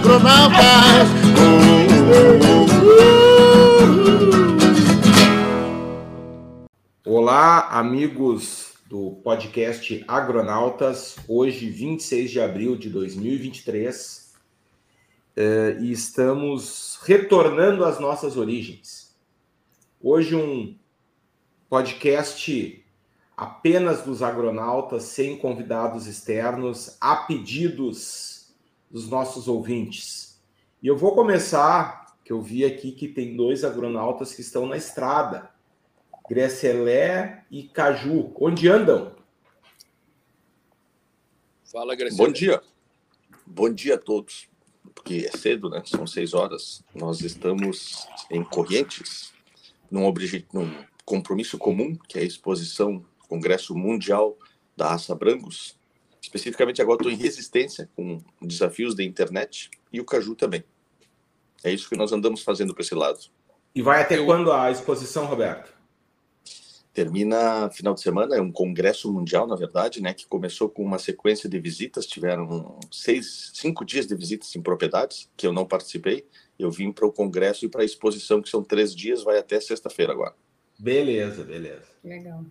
agronautas. Olá, amigos do podcast Agronautas. Hoje, 26 de abril de 2023, eh, e estamos retornando às nossas origens. Hoje, um podcast apenas dos agronautas, sem convidados externos, a pedidos dos nossos ouvintes. E eu vou começar, que eu vi aqui que tem dois agronautas que estão na estrada, Grecelé e Caju. Onde andam? Fala, Grecelé. Bom dia. Bom dia a todos. Porque é cedo, né? São seis horas. Nós estamos em Correntes, num, obje... num compromisso comum, que é a exposição Congresso Mundial da Raça Brancos. Especificamente agora estou em resistência com desafios da internet e o Caju também. É isso que nós andamos fazendo para esse lado. E vai até Eu... quando a exposição, Roberto? Termina final de semana, é um congresso mundial, na verdade, né, que começou com uma sequência de visitas, tiveram seis, cinco dias de visitas em propriedades, que eu não participei, eu vim para o congresso e para a exposição, que são três dias, vai até sexta-feira agora. Beleza, beleza. Legal.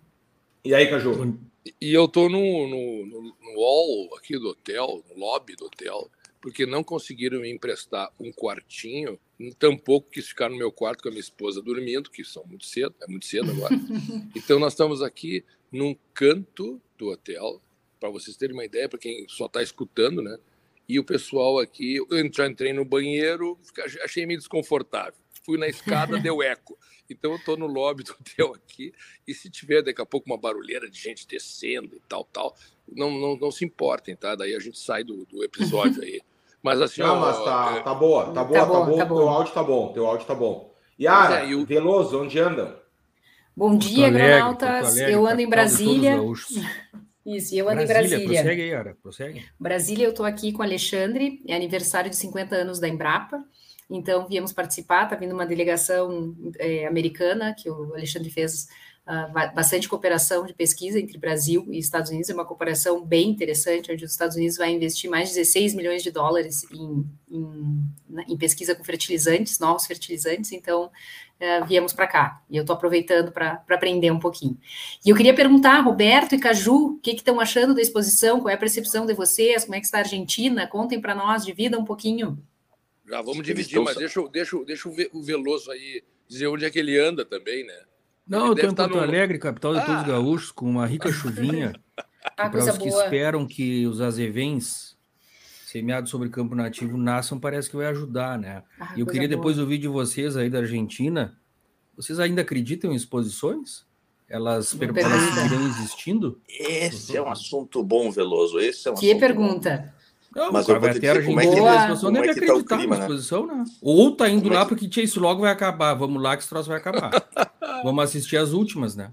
E aí, Caju? E eu tô no, no, no, no hall aqui do hotel, no lobby do hotel, porque não conseguiram me emprestar um quartinho, tampouco quis ficar no meu quarto com a minha esposa dormindo, que são muito cedo, é muito cedo agora. então nós estamos aqui num canto do hotel, para vocês terem uma ideia, para quem só está escutando, né? E o pessoal aqui, eu já entrei no banheiro, achei meio desconfortável. Fui na escada, deu eco. Então eu estou no lobby do hotel aqui e se tiver daqui a pouco uma barulheira de gente descendo e tal, tal, não, não, não se importem, tá? Daí a gente sai do, do episódio aí. Mas assim, não, ó, mas tá, é... tá boa, tá boa, tá, tá bom, tá bom. Teu áudio tá bom, teu áudio tá bom. Yara, é, eu... Veloso, onde andam? Bom dia, granautas. Eu ando em Brasília. Isso, eu ando Brasília, em Brasília. Prossegue, Yara, prossegue. Brasília, eu estou aqui com o Alexandre, é aniversário de 50 anos da Embrapa. Então, viemos participar, está vindo uma delegação é, americana, que o Alexandre fez uh, bastante cooperação de pesquisa entre Brasil e Estados Unidos, é uma cooperação bem interessante, onde os Estados Unidos vai investir mais de 16 milhões de dólares em, em, em pesquisa com fertilizantes, novos fertilizantes, então uh, viemos para cá, e eu estou aproveitando para aprender um pouquinho. E eu queria perguntar, Roberto e Caju, o que estão achando da exposição, qual é a percepção de vocês, como é que está a Argentina, contem para nós, divida um pouquinho. Já vamos dividir, mas deixa, deixa, deixa o Veloso aí dizer onde é que ele anda também, né? Não, ele eu estou em Porto no... Alegre, capital de ah. todos os gaúchos, com uma rica chuvinha. ah, para os que boa. esperam que os azevens semeados sobre campo nativo nasçam, parece que vai ajudar, né? Ah, e eu queria boa. depois ouvir de vocês aí da Argentina. Vocês ainda acreditam em exposições? Elas, seguirão existindo? Esse é um assunto bom, Veloso. Esse é um que pergunta? Não, mas vai ter a como é que, boa, exposição deve é acreditar tá clima, na exposição, né? Ou tá indo como lá é que... porque tinha isso logo vai acabar. Vamos lá que esse troço vai acabar. Vamos assistir as últimas, né?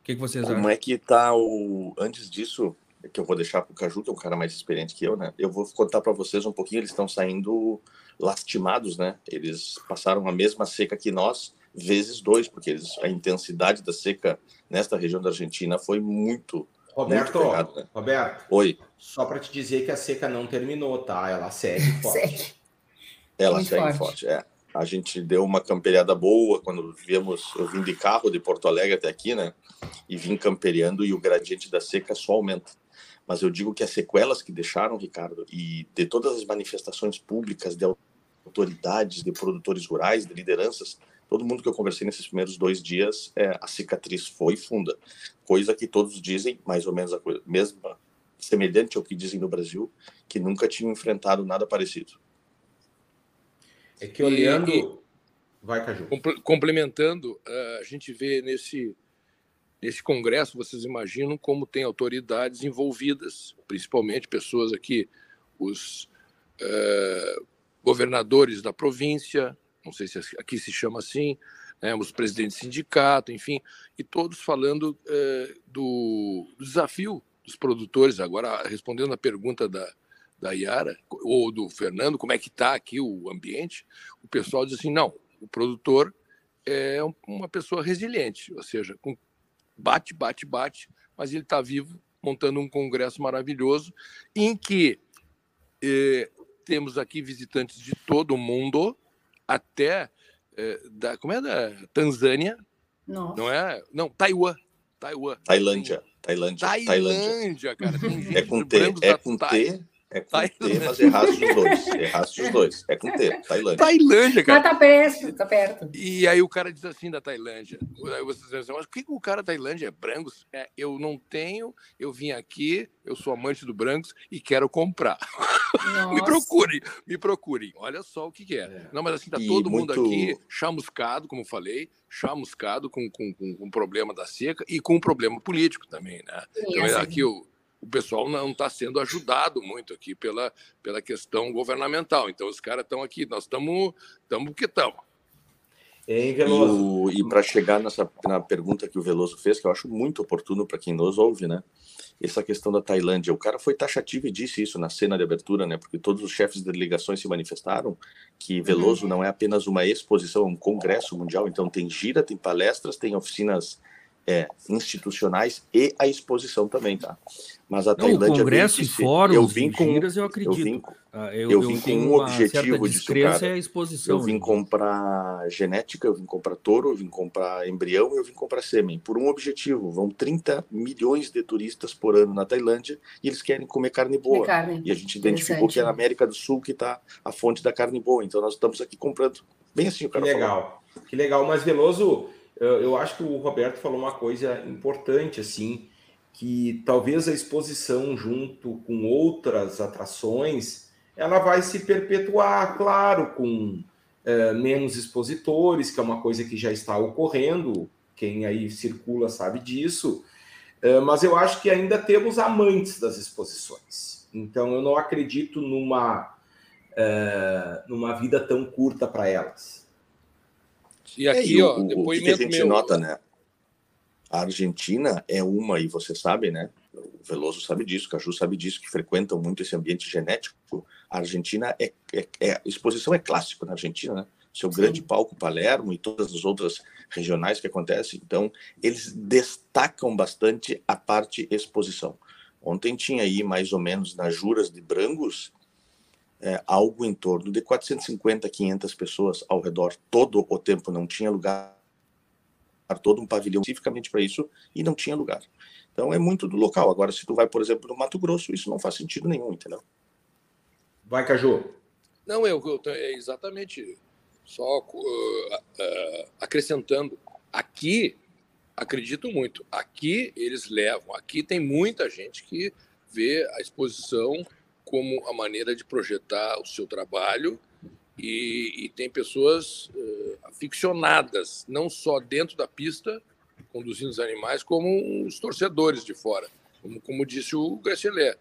O que, que vocês como acham? Como é que tá o. Antes disso, que eu vou deixar pro Caju, que é um cara mais experiente que eu, né? Eu vou contar para vocês um pouquinho, eles estão saindo lastimados, né? Eles passaram a mesma seca que nós, vezes dois, porque eles, a intensidade da seca nesta região da Argentina foi muito Roberto, pegado, né? Roberto. Oi. Só para te dizer que a seca não terminou, tá? Ela segue forte. Ela Muito segue forte. forte, é. A gente deu uma camperiada boa quando viemos, eu vim de carro de Porto Alegre até aqui, né? E vim camperiando e o gradiente da seca só aumenta. Mas eu digo que as sequelas que deixaram, Ricardo, e de todas as manifestações públicas de autoridades, de produtores rurais, de lideranças, todo mundo que eu conversei nesses primeiros dois dias, é, a cicatriz foi funda. Coisa que todos dizem, mais ou menos a coisa, mesma, semelhante ao que dizem no Brasil, que nunca tinham enfrentado nada parecido. É que olhando. E, Vai, Caju. Complementando, a gente vê nesse, nesse congresso, vocês imaginam como tem autoridades envolvidas, principalmente pessoas aqui, os uh, governadores da província, não sei se aqui se chama assim, né, os presidentes de sindicato, enfim, e todos falando é, do, do, desafio dos produtores. Agora, respondendo a pergunta da, da Yara, ou do Fernando, como é que está aqui o ambiente, o pessoal diz assim, não, o produtor é uma pessoa resiliente, ou seja, com bate, bate, bate, mas ele está vivo, montando um congresso maravilhoso, em que eh, temos aqui visitantes de todo o mundo, até é, da como é da Tanzânia, Nossa. não é? Não, Taiwan, Taiwan. Tailândia, Tailândia, Tailândia, cara. é com T, é com T, é com Tailândia. T, mas erraste os dois. Erraste os dois. É com T, Tailândia. Tailândia, cara. Mas tá perto, tá perto. E aí o cara diz assim da Tailândia. Aí você diz assim, mas o que o cara da Tailândia é Brangos? É, eu não tenho, eu vim aqui, eu sou amante do Brangos e quero comprar. me procurem, me procurem. Olha só o que, que é. é. Não, mas assim, tá e todo muito... mundo aqui chamuscado, como falei, chamuscado com, com, com, com o problema da seca e com o problema político também, né? Sim, então, assim. aqui o o pessoal não está sendo ajudado muito aqui pela, pela questão governamental. Então, os caras estão aqui, nós estamos estamos que estamos. E, e para chegar nessa na pergunta que o Veloso fez, que eu acho muito oportuno para quem nos ouve, né? Essa questão da Tailândia. O cara foi taxativo e disse isso na cena de abertura, né? Porque todos os chefes de delegações se manifestaram que Veloso uhum. não é apenas uma exposição, é um congresso mundial. Então, tem gira, tem palestras, tem oficinas é, institucionais e a exposição também, tá? Mas a Tailândia. Não, o Congresso e fóruns, eu vim com, giras, eu acredito. Eu vim, ah, eu, eu vim eu com um objetivo de cara. É a exposição, eu vim né? comprar genética, eu vim comprar touro, eu vim comprar embrião e eu vim comprar sêmen. Por um objetivo. Vão 30 milhões de turistas por ano na Tailândia e eles querem comer carne boa. Carne. E a gente identificou que é na América do Sul que está a fonte da carne boa. Então nós estamos aqui comprando. Bem assim o cara Que legal. Falou. Que legal. Mas Veloso eu acho que o Roberto falou uma coisa importante, assim, que talvez a exposição junto com outras atrações, ela vai se perpetuar, claro, com é, menos expositores, que é uma coisa que já está ocorrendo, quem aí circula sabe disso, é, mas eu acho que ainda temos amantes das exposições. Então eu não acredito numa, é, numa vida tão curta para elas. E é, aqui, é, e ó, o, depoimento o que a gente meu... nota, né? A Argentina é uma, e você sabe, né? O Veloso sabe disso, o Caju sabe disso, que frequentam muito esse ambiente genético. A Argentina é, é, é exposição é clássico na Argentina, né? Seu Sim. grande palco Palermo e todas as outras regionais que acontecem. Então, eles destacam bastante a parte exposição. Ontem tinha aí mais ou menos nas juras de Brangos é, algo em torno de 450, 500 pessoas ao redor todo o tempo. Não tinha lugar, todo um pavilhão especificamente para isso e não tinha lugar. Então é muito do local. Agora, se tu vai, por exemplo, no Mato Grosso, isso não faz sentido nenhum, entendeu? Vai, Caju. Não, eu, eu é exatamente só uh, uh, acrescentando. Aqui, acredito muito. Aqui eles levam. Aqui tem muita gente que vê a exposição como a maneira de projetar o seu trabalho e, e tem pessoas uh, aficionadas, não só dentro da pista, conduzindo os animais, como os torcedores de fora, como, como disse o Grachelé.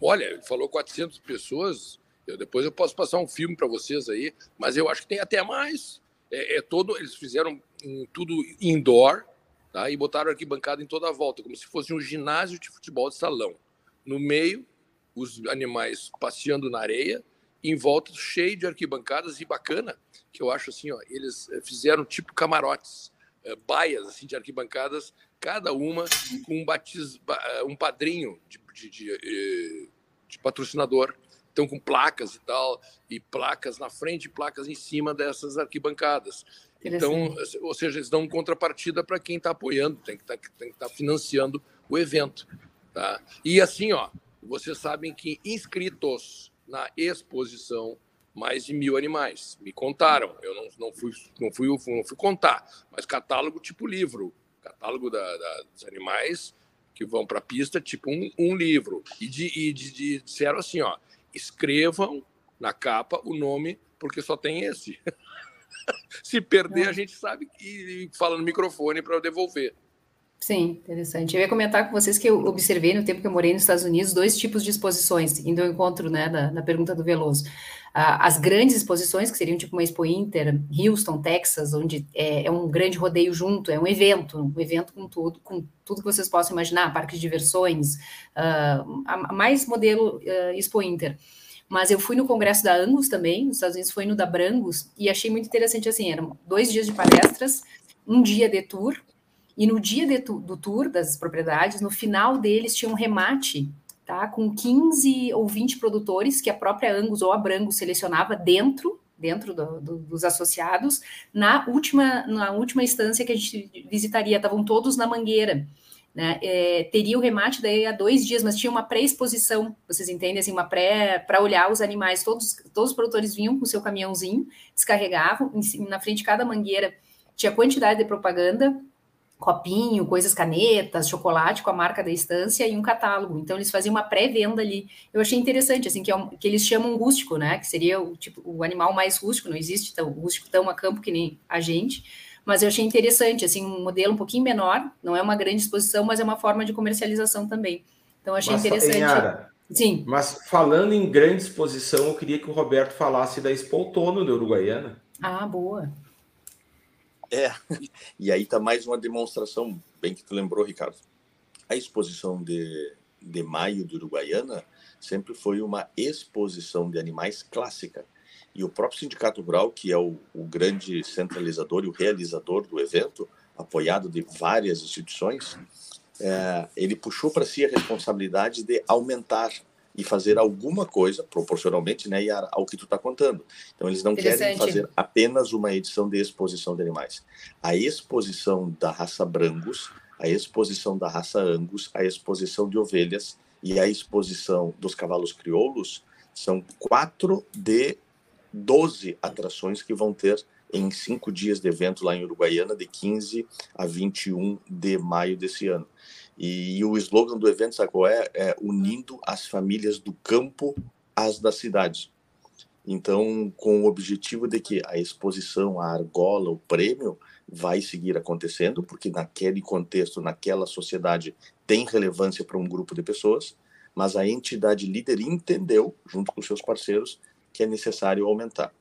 Olha, ele falou 400 pessoas, eu, depois eu posso passar um filme para vocês aí, mas eu acho que tem até mais. É, é todo, eles fizeram um, tudo indoor, tá? E botaram arquibancada em toda a volta, como se fosse um ginásio de futebol de salão. No meio os animais passeando na areia, em volta cheio de arquibancadas e bacana, que eu acho assim, ó, eles eh, fizeram tipo camarotes, é, baias assim de arquibancadas, cada uma com um batiz, eh, um padrinho de, de, de, de patrocinador. Então, com placas e tal, e placas na frente e placas em cima dessas arquibancadas. Então, ou seja, eles dão contrapartida para quem está apoiando, tem que tá, estar tá financiando o evento. Tá? E assim, ó, vocês sabem que inscritos na exposição mais de mil animais. Me contaram, eu não, não, fui, não, fui, não fui contar, mas catálogo tipo livro, catálogo da, da dos animais que vão para a pista, tipo um, um livro. E, de, e de, de, disseram assim: ó, escrevam na capa o nome, porque só tem esse. Se perder, a gente sabe que fala no microfone para devolver. Sim, interessante. Eu ia comentar com vocês que eu observei no tempo que eu morei nos Estados Unidos dois tipos de exposições, indo ao encontro né, da, da pergunta do Veloso. Ah, as grandes exposições, que seriam tipo uma Expo Inter, Houston, Texas, onde é, é, um grande rodeio junto, é um evento, um evento com tudo, com tudo que vocês possam imaginar, parques de diversões, uh, a, mais modelo uh, Expo Inter. Mas eu fui no congresso da Angus também, nos Estados Unidos foi no da Brangus, e achei muito interessante assim, eram dois dias de palestras, um dia de tour, e no dia de, do tour das propriedades, no final deles tinha um remate tá? Com 15 ou 20 produtores que a própria Angus ou a Brango selecionava dentro dentro do, do, dos associados. Na última, na última instância que a gente visitaria, estavam todos na Mangueira. Né? É, teria o remate daí há dois dias, mas tinha uma pré-exposição, vocês entendem, assim, uma pré para olhar os animais. Todos, todos os produtores vinham com seu caminhãozinho, descarregavam, em, na frente de cada mangueira tinha quantidade de propaganda, copinho, coisas canetas, chocolate com a marca da estância e um catálogo. Então eles faziam uma pré-venda ali. Eu achei interessante, assim, que, é um, que eles chamam rústico, né? Que seria o tipo o animal mais rústico, não existe tão rústico tão a campo que nem a gente. Mas eu achei interessante, assim, um modelo um pouquinho menor, não é uma grande exposição, mas é uma forma de comercialização também. Então achei mas, interessante. Enhara, Sim. Mas falando em grande exposição, eu queria que o Roberto falasse da Expo Outono da Uruguaiana. Ah, boa. É, e aí está mais uma demonstração, bem que tu lembrou, Ricardo. A exposição de, de maio de Uruguaiana sempre foi uma exposição de animais clássica. E o próprio Sindicato Rural, que é o, o grande centralizador e o realizador do evento, apoiado de várias instituições, é, ele puxou para si a responsabilidade de aumentar e fazer alguma coisa, proporcionalmente, né, ao que tu está contando. Então, eles não querem fazer apenas uma edição de exposição de animais. A exposição da raça Brangus, a exposição da raça Angus, a exposição de ovelhas e a exposição dos cavalos crioulos são quatro de doze atrações que vão ter em cinco dias de evento lá em Uruguaiana, de 15 a 21 de maio desse ano. E, e o slogan do evento, sabe qual é? É unindo as famílias do campo às da cidade. Então, com o objetivo de que a exposição, a argola, o prêmio vai seguir acontecendo, porque naquele contexto, naquela sociedade, tem relevância para um grupo de pessoas, mas a entidade líder entendeu, junto com seus parceiros, que é necessário aumentar.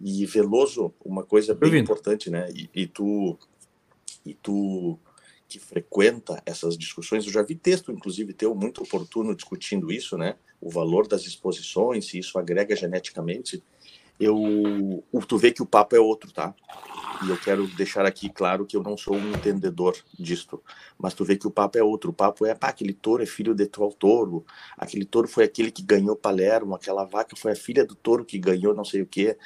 E Veloso, uma coisa bem importante, né? E, e, tu e tu que frequenta essas discussões, eu já vi texto, inclusive, teu muito oportuno discutindo isso, né? O valor das exposições, se isso agrega geneticamente. Eu, tu vê que o papo é outro, tá? E eu quero deixar aqui claro que eu não sou um entendedor disto, mas tu vê que o papo é outro. O papo é, pá, aquele touro é filho de tal touro, aquele touro foi aquele que ganhou Palermo, aquela vaca foi a filha do touro que ganhou não sei o quê.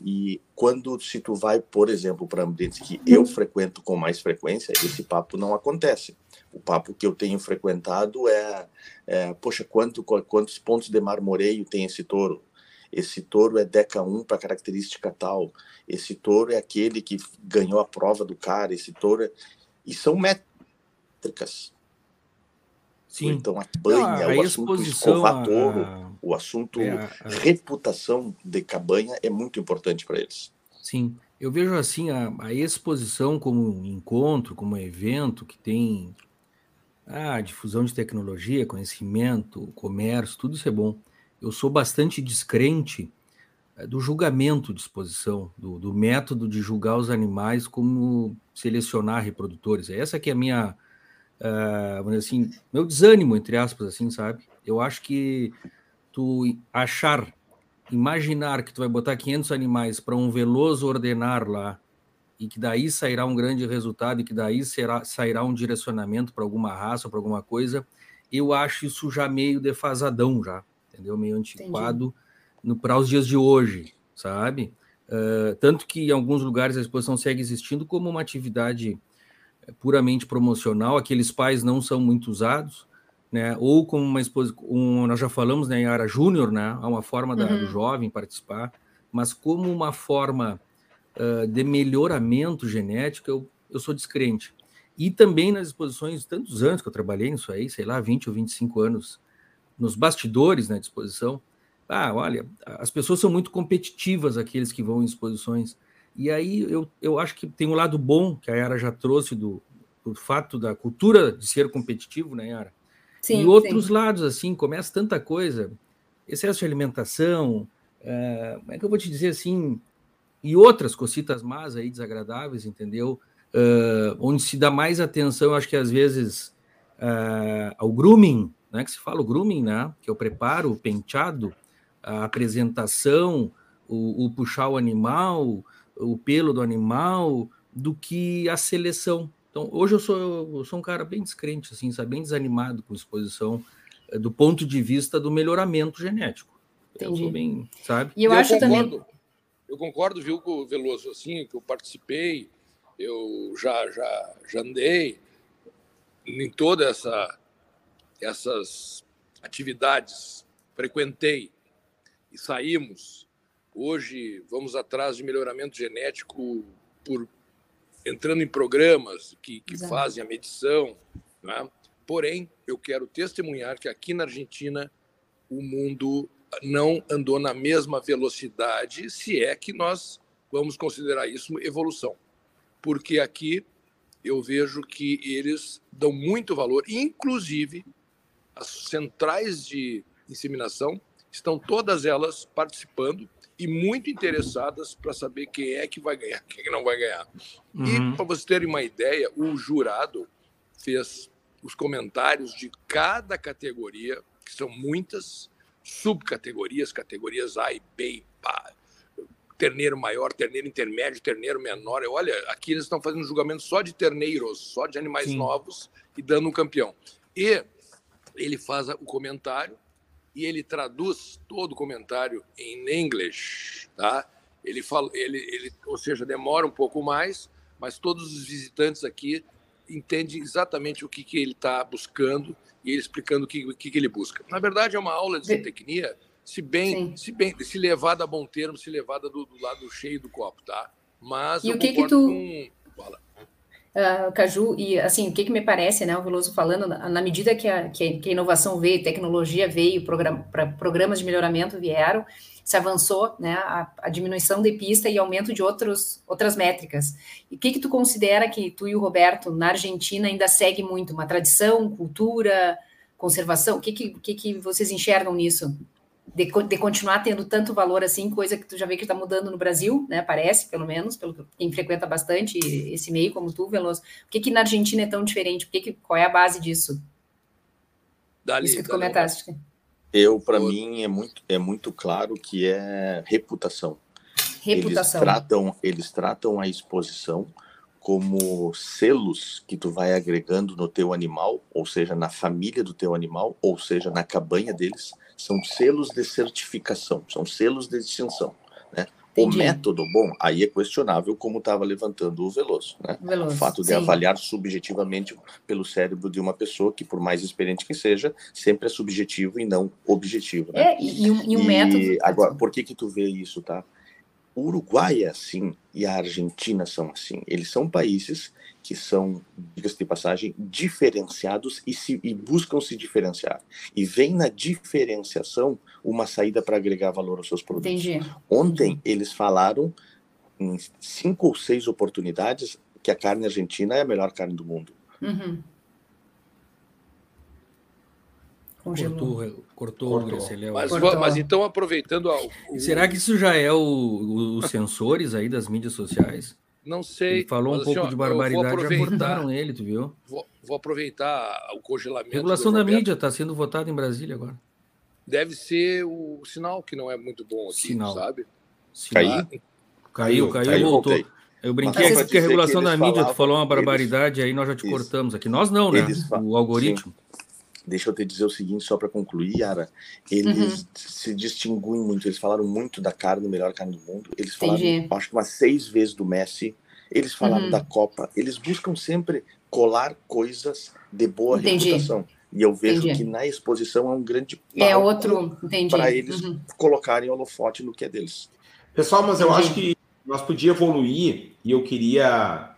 E quando se tu vai, por exemplo, para ambientes que eu frequento com mais frequência, esse papo não acontece. O papo que eu tenho frequentado é, é poxa, quanto, quantos pontos de marmoreio tem esse touro? Esse touro é Deca 1 para característica tal. Esse touro é aquele que ganhou a prova do cara. Esse touro é... E são métricas. Sim. Então, a banha, não, a o assunto escovatouro, a... o assunto é, a... reputação de cabanha é muito importante para eles. Sim, eu vejo assim a, a, exposição como um encontro, como um evento que tem ah, difusão de tecnologia, conhecimento, comércio, tudo isso é bom. Eu sou bastante descrente eh, do julgamento de exposição, do, do método de julgar os animais como selecionar reprodutores. Essa que é a minha uh, assim, meu desânimo, entre aspas, assim, sabe? Eu acho que tu achar, imaginar que tu vai botar 500 animais para um veloso ordenar lá e que daí sairá um grande resultado e que daí será, sairá um direcionamento para alguma raça, para alguma coisa, eu acho isso já meio defasadão já, entendeu? Meio antiquado para os dias de hoje, sabe? Uh, tanto que em alguns lugares a exposição segue existindo como uma atividade é puramente promocional, aqueles pais não são muito usados, né? Ou como uma exposição, um, nós já falamos né, em área júnior, né? Há uma forma da, uhum. do jovem participar, mas como uma forma uh, de melhoramento genético, eu, eu sou descrente. E também nas exposições, tantos anos que eu trabalhei nisso aí, sei lá, 20 ou 25 anos, nos bastidores na né, exposição, ah, olha, as pessoas são muito competitivas, aqueles que vão em exposições. E aí eu, eu acho que tem um lado bom que a Yara já trouxe do, do fato da cultura de ser competitivo, né, Yara? Sim, e outros sim. lados, assim, começa tanta coisa, excesso de alimentação, é, como é que eu vou te dizer assim, e outras cositas más aí, desagradáveis, entendeu? Uh, onde se dá mais atenção, acho que às vezes, uh, ao grooming, né, que se fala o grooming, né, que é o preparo, o penteado, a apresentação, o, o puxar o animal, o pelo do animal do que a seleção. Então, hoje eu sou, eu sou um cara bem descrente, assim, sabe? bem desanimado com exposição. do ponto de vista do melhoramento genético. Entendi. Eu bem, sabe? E eu, eu acho concordo, também. Eu concordo, viu, com o Veloso, assim, que eu participei, eu já, já, já andei em toda essa essas atividades, frequentei e saímos. Hoje vamos atrás de melhoramento genético por entrando em programas que, que fazem a medição. Né? Porém, eu quero testemunhar que aqui na Argentina o mundo não andou na mesma velocidade, se é que nós vamos considerar isso evolução. Porque aqui eu vejo que eles dão muito valor, inclusive as centrais de inseminação estão todas elas participando e muito interessadas para saber quem é que vai ganhar, quem é não vai ganhar. Uhum. E para vocês terem uma ideia, o jurado fez os comentários de cada categoria, que são muitas subcategorias, categorias A e B, e pá, terneiro maior, terneiro intermédio, terneiro menor. Olha, aqui eles estão fazendo julgamento só de terneiros, só de animais Sim. novos e dando um campeão. E ele faz o comentário e ele traduz todo o comentário em inglês, tá? Ele fala, ele, ele, ou seja, demora um pouco mais, mas todos os visitantes aqui entendem exatamente o que, que ele está buscando e ele explicando o que, o que, que ele busca. Na verdade, é uma aula de zootecnia, se bem, se bem, se levada a bom termo, se levada do, do lado cheio do copo, tá? Mas e o que que tu com... Fala uh, Caju, e assim, o que, que me parece, né, o Veloso falando, na, na medida que a, que a, inovação veio, tecnologia veio, pra, programas de melhoramento vieram, se avançou, né, a, a, diminuição de pista e aumento de outros, outras métricas. E o que que tu considera que tu e o Roberto, na Argentina, ainda segue muito? Uma tradição, cultura, conservação? O que que, que, que vocês enxergam nisso? De, de, continuar tendo tanto valor assim, coisa que tu já vê que está mudando no Brasil, né? Parece, pelo menos, pelo que quem frequenta bastante esse meio, como tu, Veloso. Por que, que na Argentina é tão diferente? Por que que, qual é a base disso? Dali, Isso que tu comentaste. Eu, para mim, é muito, é muito claro que é reputação. Reputação. Eles tratam, eles tratam a exposição como selos que tu vai agregando no teu animal, ou seja, na família do teu animal, ou seja, na cabanha deles, são selos de certificação, são selos de distinção. Né? O método, bom, aí é questionável, como estava levantando o Veloso. Né? Veloso, o fato de sim. avaliar subjetivamente pelo cérebro de uma pessoa, que por mais experiente que seja, sempre é subjetivo e não objetivo. Né? É, e, e, e um método... Agora, por que que tu vê isso, tá? O Uruguai é assim e a Argentina são assim. Eles são países que são, diga-se de passagem, diferenciados e, se, e buscam se diferenciar. E vem na diferenciação uma saída para agregar valor aos seus produtos. Entendi. Ontem eles falaram em cinco ou seis oportunidades que a carne argentina é a melhor carne do mundo. Uhum. Cortou, cortou, cortou. Mas, cortou. mas então, aproveitando. O... Será que isso já é o, os sensores aí das mídias sociais? Não sei. Ele falou um pouco assim, de barbaridade, já cortaram ele, tu viu? Vou, vou aproveitar o congelamento. Regulação da mídia está sendo votada em Brasília agora. Deve ser o sinal que não é muito bom aqui, sinal. sabe? Sinal. Caiu, caiu, caiu, caiu voltou. Eu brinquei Mas, que a regulação da mídia, tu falou uma barbaridade, eles... aí nós já te Isso. cortamos aqui. Nós não, né? Eles... O algoritmo. Sim. Deixa eu te dizer o seguinte, só para concluir, Yara. Eles uhum. se distinguem muito. Eles falaram muito da carne, melhor carne do mundo. Eles falaram, Entendi. acho que umas seis vezes do Messi. Eles falaram uhum. da Copa. Eles buscam sempre colar coisas de boa Entendi. reputação. E eu vejo Entendi. que na exposição é um grande é outro para eles uhum. colocarem holofote no que é deles. Pessoal, mas eu acho que nós podíamos evoluir e eu queria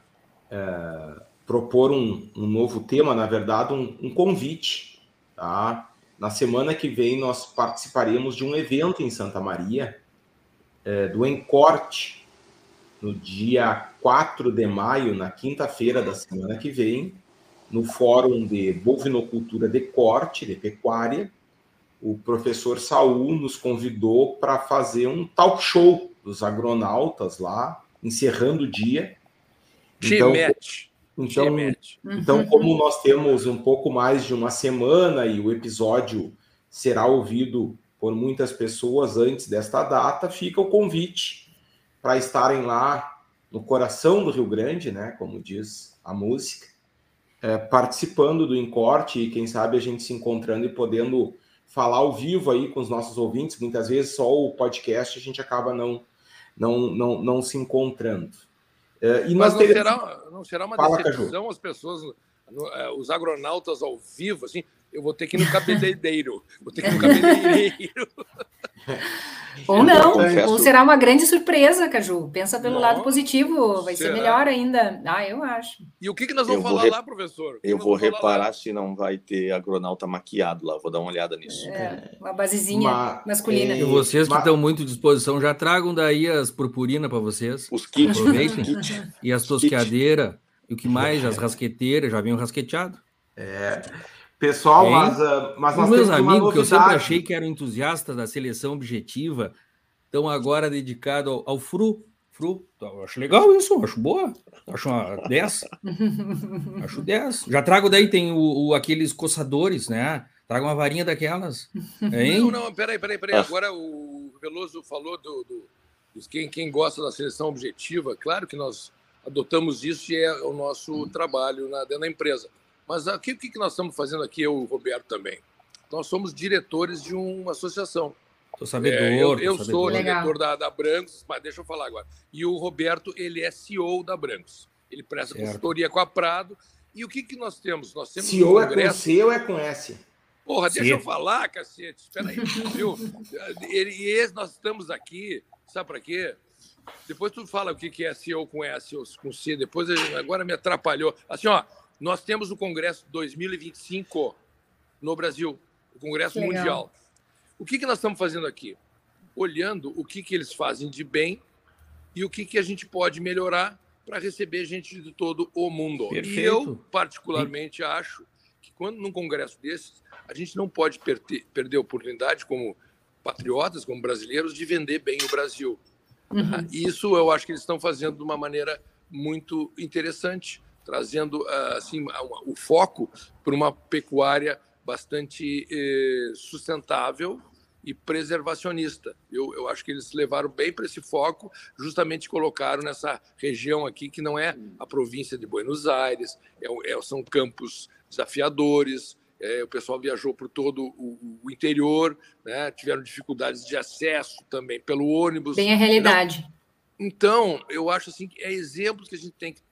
é, propor um, um, novo tema, na verdade, um, um convite Tá? Na semana que vem, nós participaremos de um evento em Santa Maria, é, do Encorte, no dia 4 de maio, na quinta-feira da semana que vem, no Fórum de Bovinocultura de Corte, de Pecuária. O professor Saul nos convidou para fazer um talk show dos agronautas lá, encerrando o dia. Então, então, então, uhum. como nós temos um pouco mais de uma semana e o episódio será ouvido por muitas pessoas antes desta data, fica o convite para estarem lá no coração do Rio Grande, né, como diz a música, é, participando do Encorte e quem sabe a gente se encontrando e podendo falar ao vivo aí com os nossos ouvintes. Muitas vezes só o podcast a gente acaba não, não, não, não se encontrando. É, e Mas não, teremos... será, não será uma Fala, decepção Caju. as pessoas, é, os agronautas ao vivo, assim, eu vou ter que ir no cabeleireiro. Vou ter que ir no cabeleireiro. Ou não, ou será uma grande surpresa, Caju. Pensa pelo não, lado positivo, vai será? ser melhor ainda. Ah, eu acho. E o que, que nós vamos falar lá, professor? Eu vou reparar lá? se não vai ter agronauta maquiado lá. Vou dar uma olhada nisso. É, uma basezinha masculina. E vocês que estão muito à disposição, já tragam daí as purpurinas para vocês. Os kits. Aproveitem. e as tosqueadeiras. E o que mais? As rasqueteiras, já vinham rasqueteado. É. Pessoal, é, mas, uh, mas nós Os meus amigos, que eu sempre achei que eram entusiastas da seleção objetiva, estão agora dedicados ao, ao FRU. FRU, eu acho legal isso, acho boa. Acho uma 10. acho 10. Já trago daí, tem o, o, aqueles coçadores, né? Traga uma varinha daquelas. Hein? Não, não, peraí, peraí, peraí. Agora o Veloso falou do, do, do quem, quem gosta da seleção objetiva. Claro que nós adotamos isso e é o nosso trabalho na, dentro da empresa. Mas o que, que nós estamos fazendo aqui, eu e o Roberto também? Nós somos diretores de uma associação. Sou sabedor. É, eu, eu sabedor. sou Legal. diretor da, da Brancos, mas deixa eu falar agora. E o Roberto, ele é CEO da Brancos. Ele presta certo. consultoria com a Prado. E o que, que nós temos? Nós temos CEO um é com C ou é com S? Porra, Sim. deixa eu falar, cacete. Espera aí, viu? Ele, e esse, nós estamos aqui, sabe para quê? Depois tu fala o que, que é CEO com S ou com C. Depois agora me atrapalhou. Assim, ó, nós temos o Congresso 2025 no Brasil, o Congresso Mundial. O que, que nós estamos fazendo aqui? Olhando o que, que eles fazem de bem e o que, que a gente pode melhorar para receber gente de todo o mundo. Perfeito. E eu, particularmente, acho que quando num congresso desses, a gente não pode perder, perder a oportunidade, como patriotas, como brasileiros, de vender bem o Brasil. Uhum. Isso eu acho que eles estão fazendo de uma maneira muito interessante trazendo ah, assim o foco para uma pecuária bastante eh, sustentável e preservacionista. Eu, eu acho que eles levaram bem para esse foco, justamente colocaram nessa região aqui, que não é a província de Buenos Aires, é, é, são campos desafiadores, é, o pessoal viajou por todo o, o interior, né, tiveram dificuldades de acesso também pelo ônibus. Bem a realidade. Então, eu acho assim que é exemplos que a gente tem que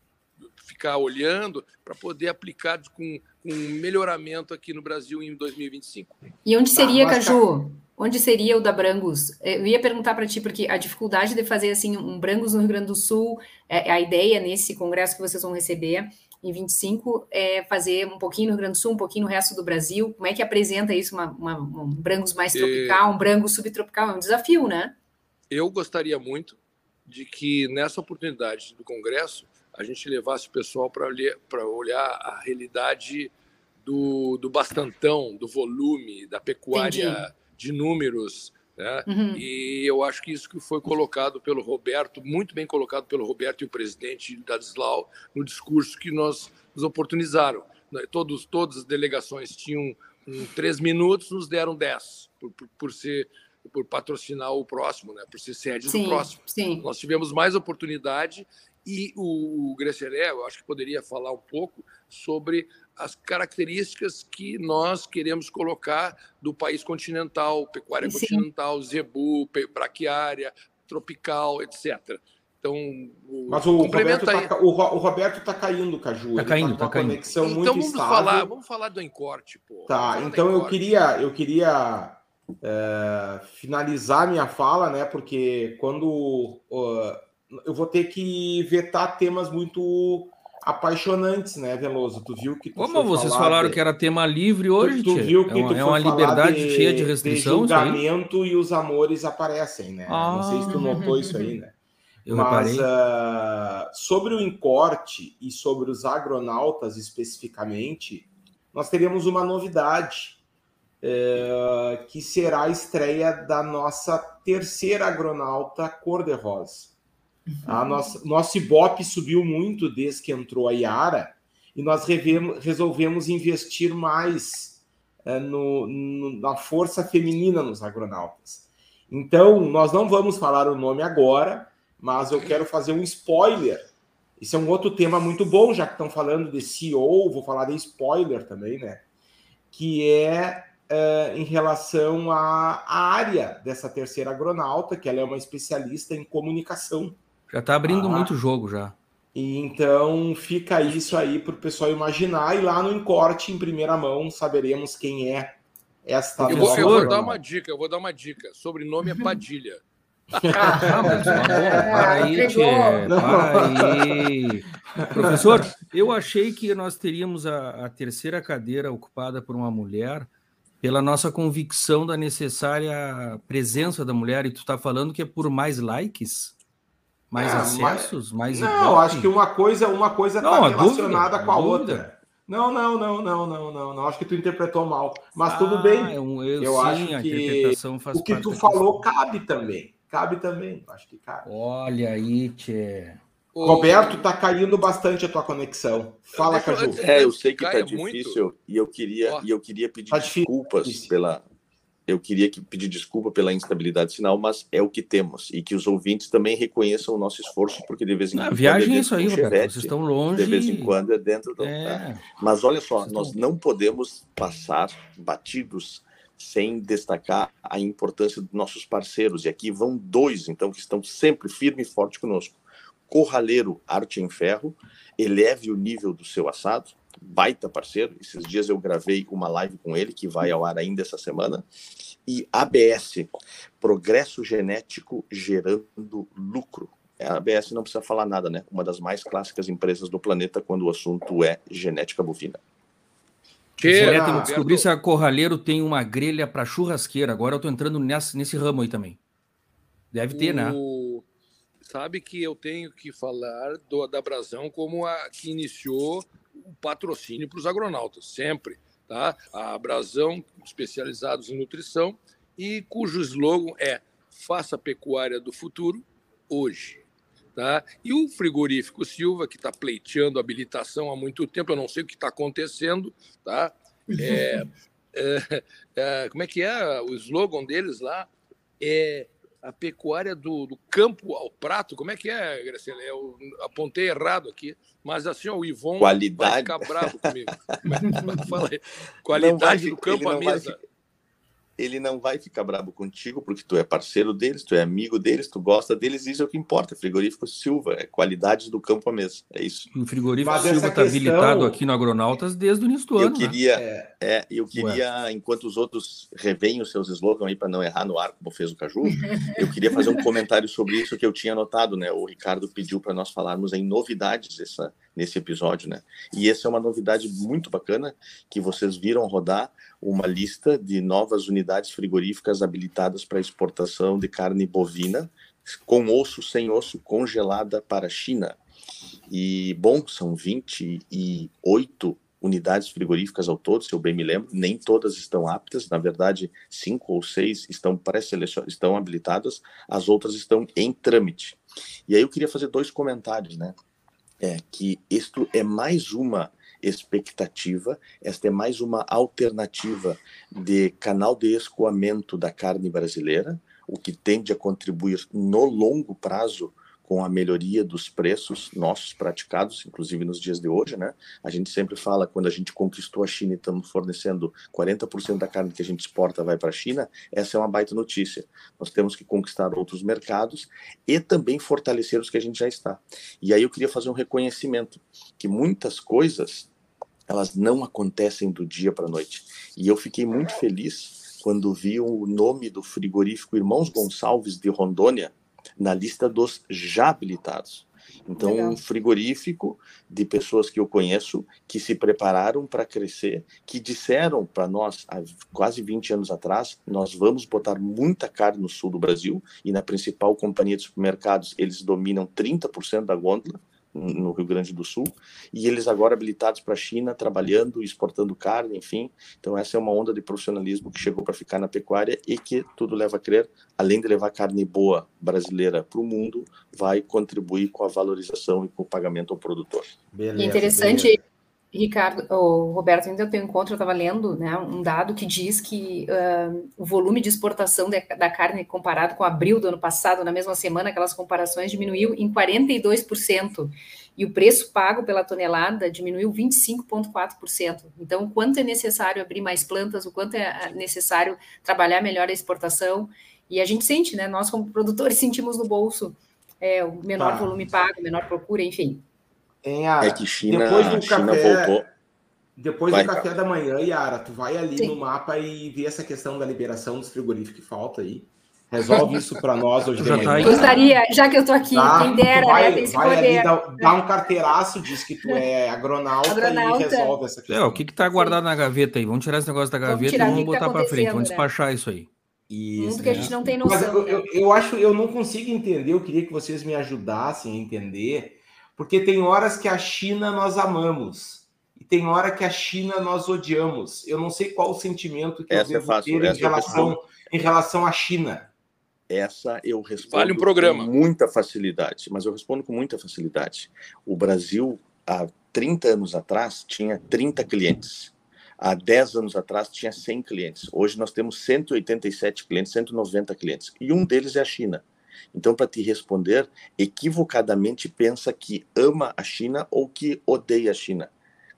ficar olhando para poder aplicar com, com melhoramento aqui no Brasil em 2025. E onde seria, tá, Caju? Onde seria o da Brangus? Eu ia perguntar para ti, porque a dificuldade de fazer assim um Brangus no Rio Grande do Sul, é, a ideia nesse congresso que vocês vão receber em 25 é fazer um pouquinho no Rio Grande do Sul, um pouquinho no resto do Brasil. Como é que apresenta isso, uma, uma, um Brangus mais tropical, um Brangus subtropical? É um desafio, né? Eu gostaria muito de que nessa oportunidade do congresso a gente levasse o pessoal para olhar a realidade do, do bastantão, do volume, da pecuária Entendi. de números. Né? Uhum. E eu acho que isso que foi colocado pelo Roberto, muito bem colocado pelo Roberto e o presidente Dadislau, no discurso que nós nos oportunizaram. Né? Todos, todas as delegações tinham um, três minutos, nos deram dez, por, por, por ser por patrocinar o próximo, né? por ser sede sim, do próximo. Sim. Nós tivemos mais oportunidade e o, Gresseré, eu acho que poderia falar um pouco sobre as características que nós queremos colocar do país continental, pecuária Sim. continental, zebu, braquiária, tropical, etc. Então, o, Mas o Roberto está o, Roberto tá caindo, Caju. Está caindo, está tá caindo. conexão então, muito vamos estável. Falar, vamos falar do encorte, pô. Tá, então eu queria, eu queria é, finalizar minha fala, né? Porque quando uh, eu vou ter que vetar temas muito apaixonantes, né, Veloso? Tu viu que tu Como vocês falaram de... que era tema livre hoje, tu, tu viu que é uma, é uma liberdade de, cheia de restrição, de julgamento e os amores aparecem, né? Ah, Não sei se tu notou isso aí, né? Eu Mas uh, sobre o encorte e sobre os agronautas especificamente, nós teremos uma novidade uh, que será a estreia da nossa terceira agronauta cor-de-rosa. A nossa, nosso Ibope subiu muito desde que entrou a Iara e nós revemos, resolvemos investir mais é, no, no, na força feminina nos agronautas. Então, nós não vamos falar o nome agora, mas eu quero fazer um spoiler Esse é um outro tema muito bom, já que estão falando de CEO, vou falar de spoiler também, né? Que é uh, em relação à, área dessa terceira agronauta, que ela é uma especialista em comunicação. Já está abrindo ah, muito jogo já. E então fica isso aí para o pessoal imaginar, e lá no encorte, em primeira mão, saberemos quem é esta eu vou, eu vou dar uma dica, eu vou dar uma dica. Sobrenome é Padilha. Ah, mas tá para aí, tchê, para aí. Professor, eu achei que nós teríamos a, a, terceira cadeira ocupada por uma mulher pela nossa convicção da necessária presença da mulher, e tu está falando que é por mais likes? Mais é, acessos? Mais não, acho que uma coisa uma coisa está relacionada dúvida, com a, a outra. Não, não, não, não, não, não, não. Acho que tu interpretou mal. Mas ah, tudo bem. Eu, eu, eu sim, acho que o que tu falou cabe também. Cabe também, acho que cabe. Olha aí, Tchê. Roberto, tá caindo bastante a tua conexão. Fala, Caju. É, eu sei que tá difícil muito. e eu queria e eu queria pedir tá desculpas difícil. pela eu queria que, pedir desculpa pela instabilidade sinal, mas é o que temos e que os ouvintes também reconheçam o nosso esforço, porque de vez em quando. Viagem é isso aí, Roberto. Vocês estão longe. De vez em quando é dentro do. É. Tá? Mas olha só, Vocês nós estão... não podemos passar batidos sem destacar a importância dos nossos parceiros. E aqui vão dois, então, que estão sempre firme e forte conosco. Corraleiro Arte em Ferro, eleve o nível do seu assado, baita parceiro. Esses dias eu gravei uma live com ele, que vai ao ar ainda essa semana. E ABS, Progresso Genético Gerando Lucro. A ABS não precisa falar nada, né? Uma das mais clássicas empresas do planeta quando o assunto é genética bovina. Que, ah, descobrir se a Corraleiro tem uma grelha para churrasqueira. Agora eu estou entrando nessa, nesse ramo aí também. Deve ter, né? o... né? Sabe que eu tenho que falar do, da Brasão como a que iniciou o patrocínio para os agronautas, sempre. Tá? A Brasão, especializados em nutrição, e cujo slogan é Faça a pecuária do futuro hoje. Tá? E o frigorífico Silva, que está pleiteando habilitação há muito tempo, eu não sei o que está acontecendo, tá? É, é, é, como é que é o slogan deles lá? É a pecuária do, do campo ao prato. Como é que é, Graciela? Eu apontei errado aqui, mas assim, ó, o Ivon Qualidade. vai ficar bravo comigo. Fala aí. Qualidade vai, do campo à mesa ele não vai ficar bravo contigo porque tu é parceiro deles, tu é amigo deles, tu gosta deles, isso é o que importa. Frigorífico Silva, é qualidade do campo à mesa, é isso. O frigorífico Mas Silva está questão... habilitado aqui no Agronautas desde o início do eu ano. Né? Queria, né? é, eu queria, Ué. enquanto os outros revêem os seus slogans aí para não errar no ar, como fez o Caju, eu queria fazer um comentário sobre isso que eu tinha anotado, né? O Ricardo pediu para nós falarmos em novidades essa, nesse episódio, né? E essa é uma novidade muito bacana que vocês viram rodar uma lista de novas unidades frigoríficas habilitadas para exportação de carne bovina com osso, sem osso, congelada para a China. E, bom, são 28 unidades frigoríficas ao todo, se eu bem me lembro, nem todas estão aptas, na verdade, cinco ou seis estão pré-selecionadas, estão habilitadas, as outras estão em trâmite. E aí eu queria fazer dois comentários, né? É que isto é mais uma expectativa. Esta é mais uma alternativa de canal de escoamento da carne brasileira, o que tende a contribuir no longo prazo com a melhoria dos preços nossos praticados, inclusive nos dias de hoje, né? A gente sempre fala quando a gente conquistou a China e estamos fornecendo 40% da carne que a gente exporta vai para a China, essa é uma baita notícia. Nós temos que conquistar outros mercados e também fortalecer os que a gente já está. E aí eu queria fazer um reconhecimento que muitas coisas elas não acontecem do dia para a noite. E eu fiquei muito feliz quando vi o nome do frigorífico Irmãos Gonçalves de Rondônia na lista dos já habilitados. Então, Legal. um frigorífico de pessoas que eu conheço que se prepararam para crescer, que disseram para nós há quase 20 anos atrás, nós vamos botar muita carne no sul do Brasil e na principal companhia de supermercados, eles dominam 30% da gôndola no Rio Grande do Sul, e eles agora habilitados para a China, trabalhando, exportando carne, enfim. Então, essa é uma onda de profissionalismo que chegou para ficar na pecuária e que, tudo leva a crer, além de levar carne boa brasileira para o mundo, vai contribuir com a valorização e com o pagamento ao produtor. Beleza, interessante. Beleza Ricardo, o Roberto, ainda tem um encontro, eu estava lendo né, um dado que diz que uh, o volume de exportação de, da carne comparado com abril do ano passado, na mesma semana, aquelas comparações diminuiu em 42%. e o preço pago pela tonelada diminuiu 25,4%. Então, o quanto é necessário abrir mais plantas, o quanto é necessário trabalhar melhor a exportação, e a gente sente, né? Nós, como produtores, sentimos no bolso é, o menor tá. volume pago, menor procura, enfim. É que China, depois do China café, voltou. Depois vai, do café cara. da manhã, Yara, tu vai ali Sim. no mapa e vê essa questão da liberação dos frigoríficos que falta aí. Resolve isso para nós hoje de manhã. Tá Gostaria, já que eu estou aqui, tá? quem dera, vai, né, vai Ali, dá, dá, um carteiraço, diz que tu é agronauta, agronauta. e resolve essa questão. É, o que está guardado Sim. na gaveta aí? Vamos tirar esse negócio da gaveta e vamos botar tá para frente, vamos né? despachar isso aí. Isso, que a gente não tem noção. Mas eu, eu, eu, acho, eu não consigo entender, eu queria que vocês me ajudassem a entender, porque tem horas que a China nós amamos, e tem hora que a China nós odiamos. Eu não sei qual o sentimento que essa eu devo é ter em relação, em relação à China. Essa eu respondo vale um programa. com muita facilidade, mas eu respondo com muita facilidade. O Brasil, há 30 anos atrás, tinha 30 clientes há 10 anos atrás tinha 100 clientes. Hoje nós temos 187 clientes, 190 clientes. E um deles é a China. Então, para te responder, equivocadamente pensa que ama a China ou que odeia a China.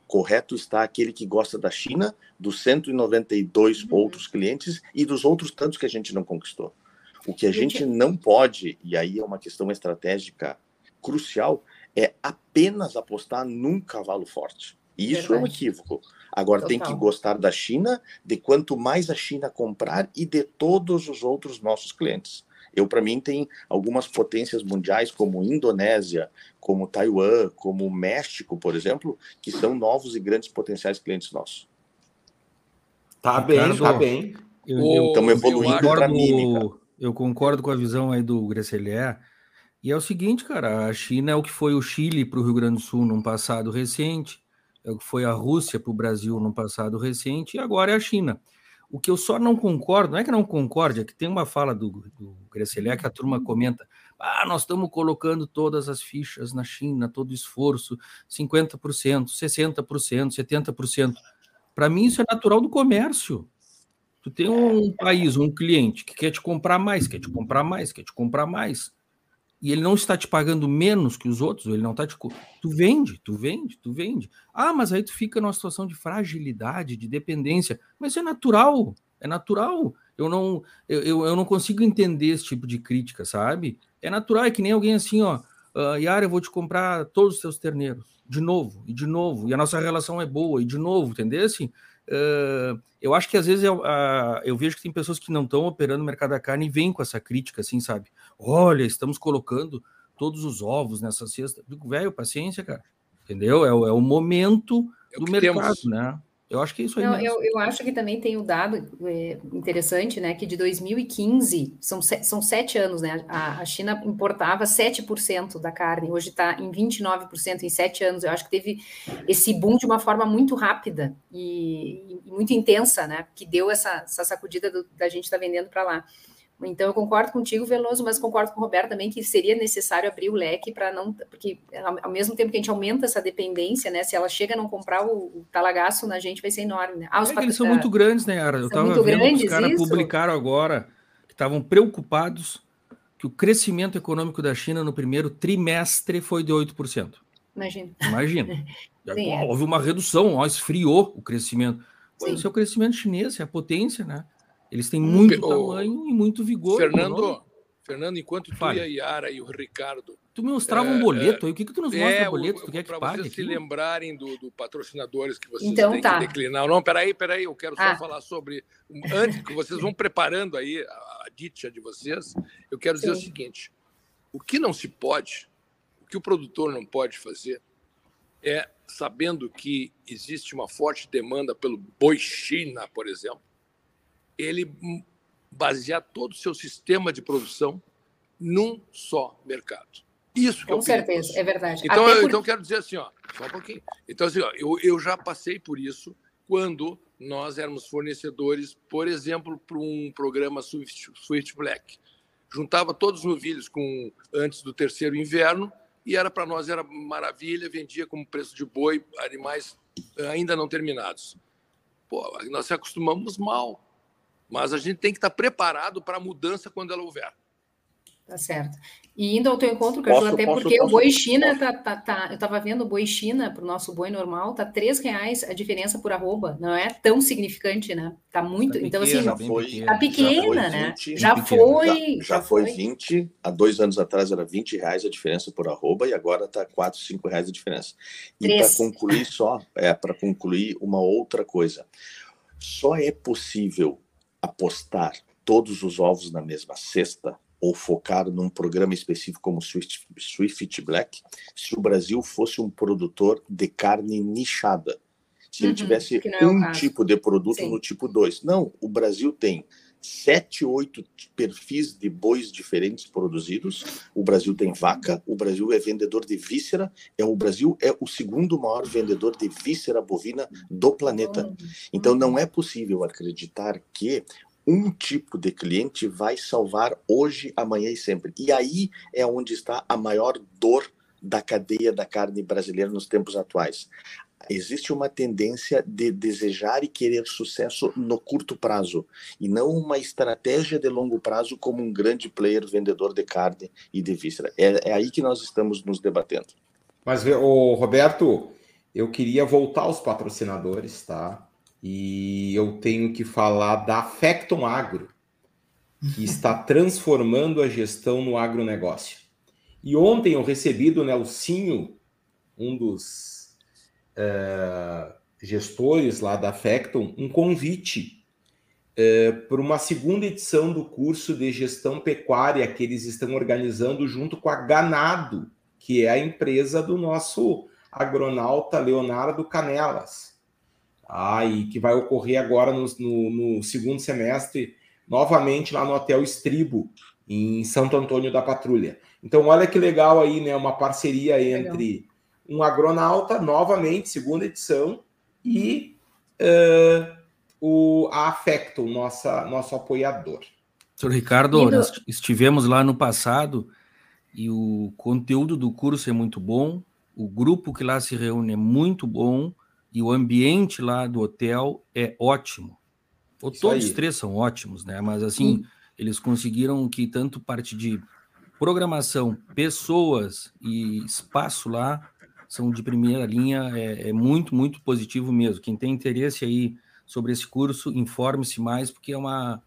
Correto está aquele que gosta da China, dos 192 uhum. outros clientes e dos outros tantos que a gente não conquistou. O que a gente não pode, e aí é uma questão estratégica crucial, é apenas apostar num cavalo forte. E isso Verdade. é um equívoco. Agora Total. tem que gostar da China, de quanto mais a China comprar e de todos os outros nossos clientes. Eu, para mim, tem algumas potências mundiais, como Indonésia, como Taiwan, como México, por exemplo, que são novos e grandes potenciais clientes nossos. Tá bem, tá bem. Estamos evoluindo para mímica. Eu concordo com a visão aí do Gracelier. E é o seguinte, cara, a China é o que foi o Chile para o Rio Grande do Sul num passado recente é o que foi a Rússia para o Brasil no passado recente, e agora é a China. O que eu só não concordo, não é que não concorde, é que tem uma fala do, do Grecelé que a turma uhum. comenta: ah, nós estamos colocando todas as fichas na China, todo esforço, 50%, 60%, 70%. Para mim, isso é natural do comércio. Tu tem um país, um cliente que quer te comprar mais, quer te comprar mais, quer te comprar mais e ele não está te pagando menos que os outros, ele não está te. Tu vende, tu vende, tu vende. Ah, mas aí tu fica numa situação de fragilidade, de dependência. Mas é natural, é natural. Eu não, eu, eu não consigo entender esse tipo de crítica, sabe? É natural, é que nem alguém assim, ó. Uh, Yara, eu vou te comprar todos os teus terneiros, de novo, e de novo, e a nossa relação é boa, e de novo, entendeu? Assim, Uh, eu acho que às vezes eu, uh, eu, vejo que tem pessoas que não estão operando no mercado da carne e vêm com essa crítica, assim, sabe? Olha, estamos colocando todos os ovos nessa cesta. Digo, velho, paciência, cara. Entendeu? É, é o momento é do mercado, temos. né? Eu acho que é isso aí. Não, eu, eu, acho que também tem o um dado é, interessante, né? Que de 2015, são, são sete anos, né? A, a China importava 7% da carne, hoje está em 29% em sete anos. Eu acho que teve esse boom de uma forma muito rápida e, e muito intensa, né? Que deu essa, essa sacudida do, da gente estar tá vendendo para lá. Então, eu concordo contigo, Veloso, mas concordo com o Roberto também que seria necessário abrir o leque para não. Porque, ao mesmo tempo que a gente aumenta essa dependência, né? Se ela chega a não comprar o, o talagaço na gente, vai ser enorme, né? Ah, os é eles são muito grandes, né, Ara? Eu estava vendo grandes, os caras publicaram agora que estavam preocupados que o crescimento econômico da China no primeiro trimestre foi de 8%. Imagina. Imagina. Sim, é. Houve uma redução, ó, esfriou o crescimento. Pô, esse é o crescimento chinês, é a potência, né? Eles têm muito o... tamanho e muito vigor. Fernando, Fernando, enquanto tu e a Yara e o Ricardo. Tu me mostrava é, um boleto aí. O que, que tu nos mostra é, boleto? Tu quer que pague? vocês aqui? se lembrarem do, do, patrocinadores que vocês então, têm tá. que declinar. Não, peraí, peraí. Eu quero só ah. falar sobre. Antes que vocês vão preparando aí a, a dicha de vocês, eu quero dizer Sim. o seguinte: o que não se pode, o que o produtor não pode fazer é, sabendo que existe uma forte demanda pelo boi China, por exemplo, ele basear todo o seu sistema de produção num só mercado. Isso que Com certeza, é verdade. Então, eu, por... então quero dizer assim, ó, só um pouquinho. Então, assim, ó, eu, eu já passei por isso quando nós éramos fornecedores, por exemplo, para um programa Swift, Swift Black. Juntava todos os novilhos com antes do terceiro inverno e era para nós era maravilha, vendia como preço de boi animais ainda não terminados. Pô, nós se acostumamos mal mas a gente tem que estar preparado para a mudança quando ela houver. Tá certo. E indo ao teu encontro, Caju, até posso, porque posso, o boi China tá, tá, tá, eu estava vendo o boi China para o nosso boi normal, tá três reais a diferença por arroba, não é tão significante, né? Tá muito, tá então assim, foi, tá pequena, né? Já foi, já, já foi 20, há dois anos atrás era 20 reais a diferença por arroba e agora tá 4, 5 reais a diferença. E para concluir só, é para concluir uma outra coisa, só é possível apostar todos os ovos na mesma cesta ou focar num programa específico como Swift, Swift Black se o Brasil fosse um produtor de carne nichada. Se uhum, ele tivesse é um tipo de produto Sim. no tipo 2. Não, o Brasil tem sete, oito perfis de bois diferentes produzidos. O Brasil tem vaca, o Brasil é vendedor de víscera, é o Brasil é o segundo maior vendedor de víscera bovina do planeta. Então não é possível acreditar que um tipo de cliente vai salvar hoje, amanhã e sempre. E aí é onde está a maior dor da cadeia da carne brasileira nos tempos atuais. Existe uma tendência de desejar e querer sucesso no curto prazo e não uma estratégia de longo prazo como um grande player vendedor de carne e de víscera. É, é aí que nós estamos nos debatendo. Mas, o Roberto, eu queria voltar aos patrocinadores, tá? E eu tenho que falar da Facton Agro, que está transformando a gestão no agronegócio. E ontem eu recebi do Nelsinho, um dos uh, gestores lá da Facton, um convite uh, para uma segunda edição do curso de gestão pecuária que eles estão organizando junto com a Ganado, que é a empresa do nosso agronauta Leonardo Canelas ah, e que vai ocorrer agora no, no, no, segundo semestre, novamente lá no Hotel Estribo, em Santo Antônio da Patrulha. Então, olha que legal aí, né? Uma parceria entre um agronauta, novamente, segunda edição, e uh, o, a Afecto, nossa, nosso apoiador. Senhor Ricardo, do... nós estivemos lá no passado e o conteúdo do curso é muito bom, o grupo que lá se reúne é muito bom, e o ambiente lá do hotel é ótimo. Ou todos os três são ótimos, né? Mas assim, Sim. eles conseguiram que tanto parte de programação, pessoas e espaço lá são de primeira linha, é, é muito, muito positivo mesmo. Quem tem interesse aí sobre esse curso, informe-se mais, porque é uma,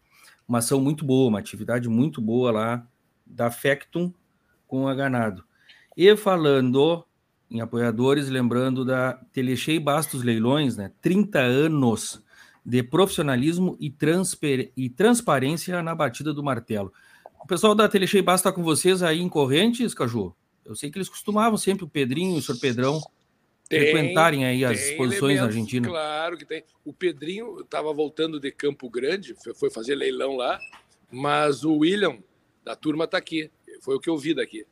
uma ação muito boa, uma atividade muito boa lá da Factum com a Ganado. E falando em apoiadores, lembrando da Telechei Bastos Leilões, né? 30 anos de profissionalismo e, e transparência na batida do martelo. O pessoal da Telechei Bastos está com vocês aí em Correntes, Caju? Eu sei que eles costumavam sempre, o Pedrinho e o Sr. Pedrão, tem, frequentarem aí as exposições na Argentina. Claro que tem. O Pedrinho estava voltando de Campo Grande, foi fazer leilão lá, mas o William, da turma, está aqui. Foi o que eu vi daqui.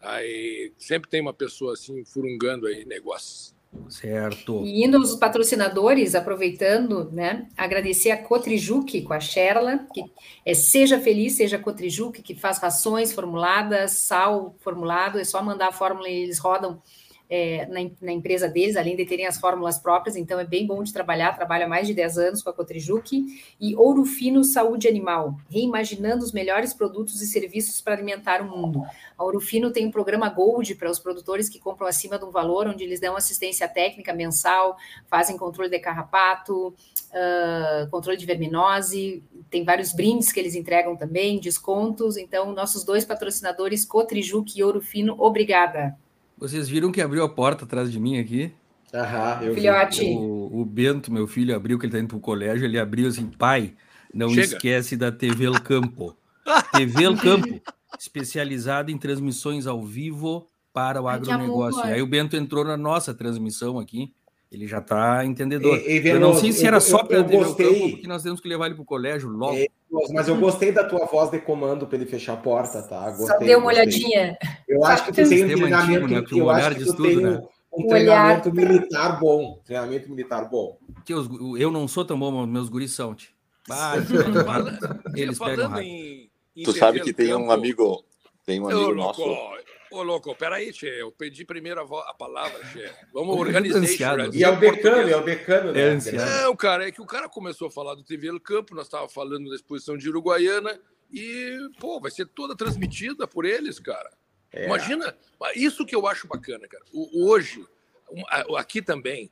Aí sempre tem uma pessoa assim furungando aí negócios. Certo. E indo aos patrocinadores, aproveitando, né, agradecer a Cotrijuque com a Sherla, que é Seja Feliz, Seja Cotrijuque, que faz rações formuladas, sal formulado, é só mandar a fórmula e eles rodam é, na, na, empresa deles, além de terem as fórmulas próprias, então é bem bom de trabalhar, trabalha há mais de 10 anos com a Cotrijuque, e Ouro Fino Saúde Animal, reimaginando os melhores produtos e serviços para alimentar o mundo. A Ouro Fino tem um programa Gold para os produtores que compram acima de um valor, onde eles dão assistência técnica mensal, fazem controle de carrapato, uh, controle de verminose, tem vários brindes que eles entregam também, descontos, então nossos dois patrocinadores, Cotrijuque e Ouro Fino, obrigada. Vocês viram que abriu a porta atrás de mim aqui? Aham, eu Filhote. Vi. O, o Bento, meu filho, abriu, que ele tá indo pro colégio, ele abriu assim, pai, não Chega. esquece da TV El Campo. TV El Campo, especializada em transmissões ao vivo para o agronegócio. Aí o Bento entrou na nossa transmissão aqui. Ele já está entendedor. E, e, eu não sei se era só para gostei... campo, porque nós temos que levar ele para o colégio logo. É, mas eu gostei da tua voz de comando para ele fechar a porta, tá? Gostei, só deu uma gostei. olhadinha. Eu acho que tu tem um treinamento, antigo, né? eu acho que tu tudo, tem né? um, treinamento militar bom. Treinamento militar bom. Que eu, eu não sou tão bom, meus guris são. Ah, eles pegam em, em Tu sabe que tem um amigo, tem um amigo nosso. Ô, louco, peraí, Tchê, eu pedi primeiro a, a palavra, Tchê. Vamos organizar isso. E é o decano, é o decano, né? Não, cara, é que o cara começou a falar do TV El Campo, nós estávamos falando da exposição de Uruguaiana, e, pô, vai ser toda transmitida por eles, cara. É. Imagina, isso que eu acho bacana, cara. O, hoje, aqui também,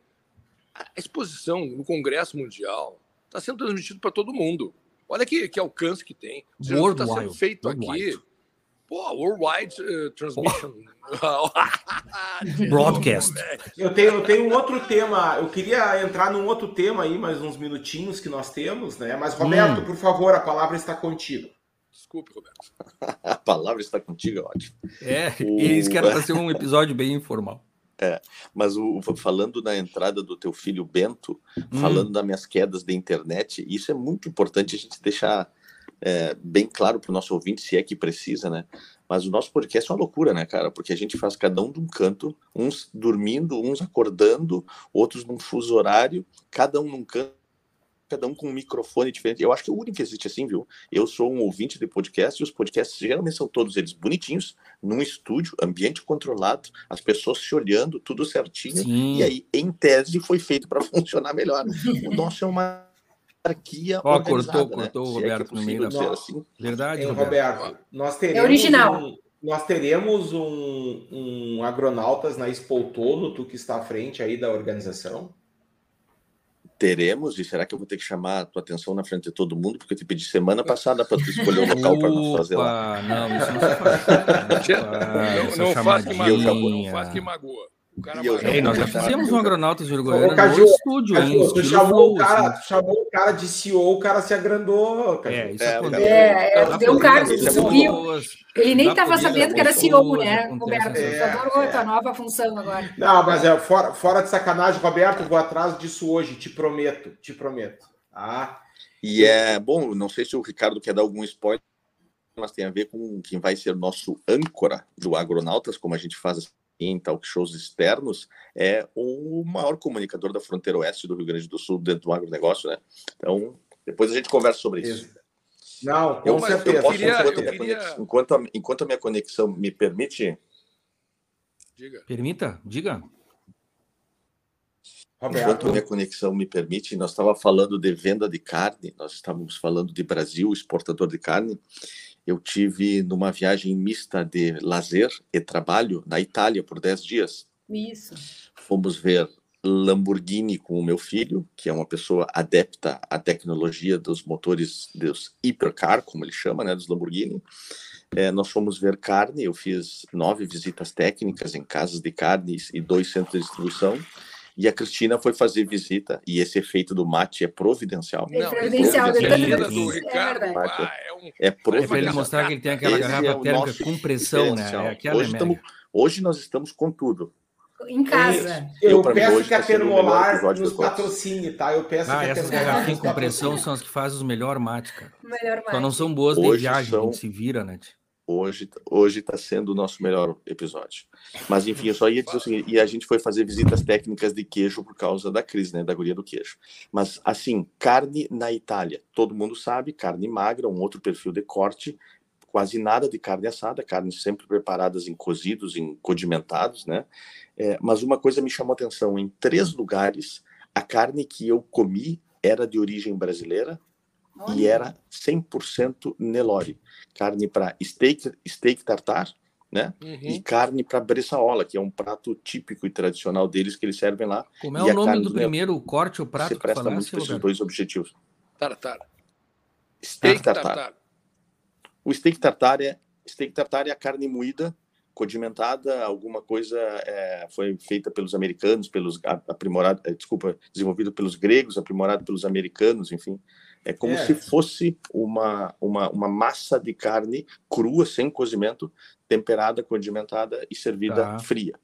a exposição no Congresso Mundial está sendo transmitido para todo mundo. Olha que, que alcance que tem. Está sendo feito aqui. Pô, worldwide uh, transmission. Broadcast. Eu tenho, eu tenho um outro tema. Eu queria entrar num outro tema aí, mais uns minutinhos que nós temos, né? Mas, Roberto, hum. por favor, a palavra está contigo. Desculpe, Roberto. a palavra está contigo, é ótimo. É, o... e isso que era para ser um episódio bem informal. É, mas o, falando na entrada do teu filho Bento, hum. falando das minhas quedas da internet, isso é muito importante a gente deixar é, bem claro para o nosso ouvinte, se é que precisa, né? Mas o nosso podcast é uma loucura, né, cara? Porque a gente faz cada um de um canto, uns dormindo, uns acordando, outros num fuso horário, cada um num canto cada um com um microfone diferente. Eu acho que é o único que existe assim, viu? Eu sou um ouvinte de podcast e os podcasts geralmente são todos eles bonitinhos, num estúdio, ambiente controlado, as pessoas se olhando, tudo certinho. Sim. E aí, em tese, foi feito para funcionar melhor. O nosso é uma hierarquia. Ó, cortou, né? cortou o Roberto é no meio da assim. Verdade, é, Roberto. Roberto. Nós teremos é original. Um, nós teremos um, um agronautas na Expo Tônoto que está à frente aí da organização. Teremos, e será que eu vou ter que chamar a tua atenção na frente de todo mundo? Porque eu te pedi semana passada para tu escolher o local para nós fazer lá. Não, isso não se faz. não, não, faz que magoa, não faz que magoa. O cara e eu já nós já fizemos um Agronautas de Uruguaiana no Caju, estúdio Caju, hein, tu chamou, o cara, assim. chamou o cara de CEO, o cara se agrandou. Caju. É, isso é, é, é, deu um cargo, subiu. Ele nem estava sabendo que era CEO, né, Roberto? É, adorou a tua nova função agora. Não, mas é fora, fora de sacanagem, Roberto, vou atrás disso hoje, te prometo, te prometo. Ah. E é bom, não sei se o Ricardo quer dar algum spoiler, mas tem a ver com quem vai ser o nosso âncora do Agronautas, como a gente faz em talk shows externos, é o maior comunicador da fronteira oeste do Rio Grande do Sul dentro do agronegócio, né? Então, depois a gente conversa sobre isso. Não, com eu, certeza. Eu posso, queria, enquanto, eu queria... conexão, enquanto, a, enquanto, a, minha conexão me permite... Diga. Permita, diga. Roberto. Enquanto a minha conexão me permite, nós estávamos falando de venda de carne, nós estávamos falando de Brasil, exportador de carne, eu tive numa viagem mista de lazer e trabalho na Itália por 10 dias. Isso. Fomos ver Lamborghini com o meu filho, que é uma pessoa adepta à tecnologia dos motores dos hipercar, como ele chama, né, dos Lamborghini. É, nós fomos ver carne, eu fiz nove visitas técnicas em casas de carnes e dois centros de distribuição. E a Cristina foi fazer visita, e esse efeito do mate é providencial. É providencial, é, providencial. do Ricardo. Ah, é, um... é providencial. Para ele mostrar que ele tem aquela esse garrafa é térmica com pressão, né? É hoje, estamos, hoje nós estamos com tudo. Em casa. Eu, eu peço que a tá Termolar nos patrocine, tá? Eu peço ah, que essas garrafinhas com pressão são as que fazem os melhores mates, cara. Melhor mate. Só não são boas de viagem, são... a gente se vira, né? Hoje hoje está sendo o nosso melhor episódio. Mas enfim, eu só ia dizer o seguinte, e a gente foi fazer visitas técnicas de queijo por causa da crise, né, da guria do queijo. Mas assim, carne na Itália, todo mundo sabe, carne magra, um outro perfil de corte, quase nada de carne assada, carnes sempre preparadas em cozidos, em condimentados, né? É, mas uma coisa me chamou atenção, em três lugares, a carne que eu comi era de origem brasileira, Olha. e era 100% Nelore. Carne para steak, steak tartar, né? Uhum. E carne para bressaola, que é um prato típico e tradicional deles que eles servem lá. Como é o nome do primeiro do corte, o prato? Você presta muito para esses dois objetivos. Tartar. Steak tartar. tartar. O steak tartar é steak tartar é a carne moída, condimentada, alguma coisa é, foi feita pelos americanos, pelos aprimorado, é, desculpa, desenvolvido pelos gregos, aprimorado pelos americanos, enfim. É como é. se fosse uma, uma, uma massa de carne crua, sem cozimento, temperada, condimentada e servida tá. fria.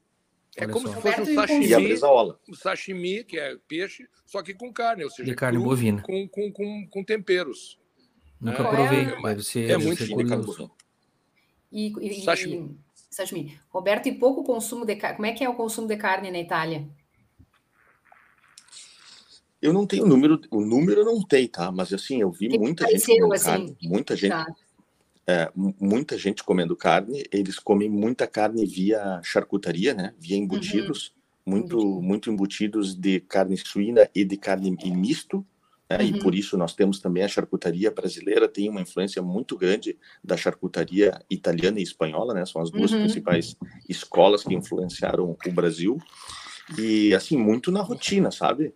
É como se fosse um sashimi, um sashimi, que é peixe, só que com carne, ou seja, de carne cru, bovina. Com, com, com, com temperos. Nunca né? provei, é, deve ser, é muito bovina. E, e, sashimi. E, sashimi. Roberto, e pouco consumo de carne. Como é que é o consumo de carne na Itália? Eu não tenho número, o número eu não tenho, tá? Mas assim, eu vi muita gente comendo assim, carne, muita gente, tá. é, muita gente comendo carne. Eles comem muita carne via charcutaria, né? Via embutidos, uhum. muito, muito embutidos de carne suína e de carne e misto, Né? Uhum. E por isso nós temos também a charcutaria brasileira, tem uma influência muito grande da charcutaria italiana e espanhola, né? São as duas uhum. principais escolas que influenciaram o Brasil. E assim, muito na rotina, sabe?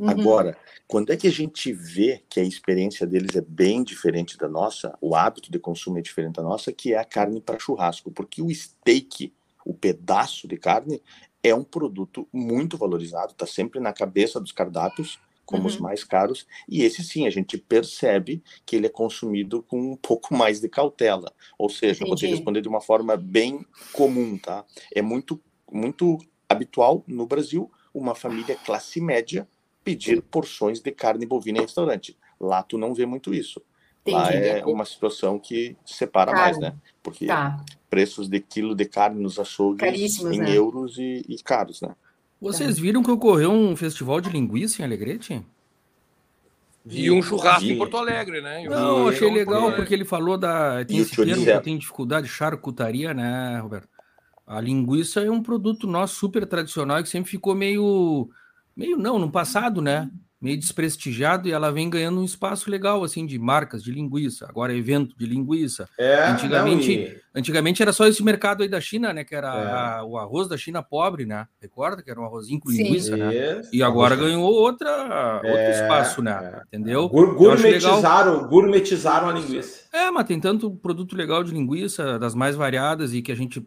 Uhum. Agora, quando é que a gente vê que a experiência deles é bem diferente da nossa, o hábito de consumo é diferente da nossa, que é a carne para churrasco, porque o steak, o pedaço de carne, é um produto muito valorizado, está sempre na cabeça dos cardápios como uhum. os mais caros, e esse sim, a gente percebe que ele é consumido com um pouco mais de cautela. Ou seja, Entendi. vou te responder de uma forma bem comum, tá? É muito, muito habitual no Brasil uma família classe média pedir porções de carne bovina em restaurante. Lá tu não vê muito isso. Entendi. Lá é uma situação que separa mais, né? Porque tá. preços de quilo de carne nos açougues em né? euros e, e caros, né? Vocês viram que ocorreu um festival de linguiça em Alegrete? E um churrasco em Porto Alegre, né? Não, achei legal porque ele falou da. Tem esse termo que tem dificuldade, charcutaria, né, Roberto? A linguiça é um produto nosso super tradicional que sempre ficou meio. Meio não, no passado, né? meio desprestigiado e ela vem ganhando um espaço legal assim de marcas de linguiça, agora é evento de linguiça. É, antigamente, não, e... antigamente era só esse mercado aí da China, né, que era é. a, o arroz da China pobre, né? Recorda que era um arrozinho com Sim. linguiça, né? E agora ganhou outra outro é, espaço, né? É. Entendeu? Gur gourmetizaram, gourmetizaram a linguiça. É, mas tem tanto produto legal de linguiça, das mais variadas e que a gente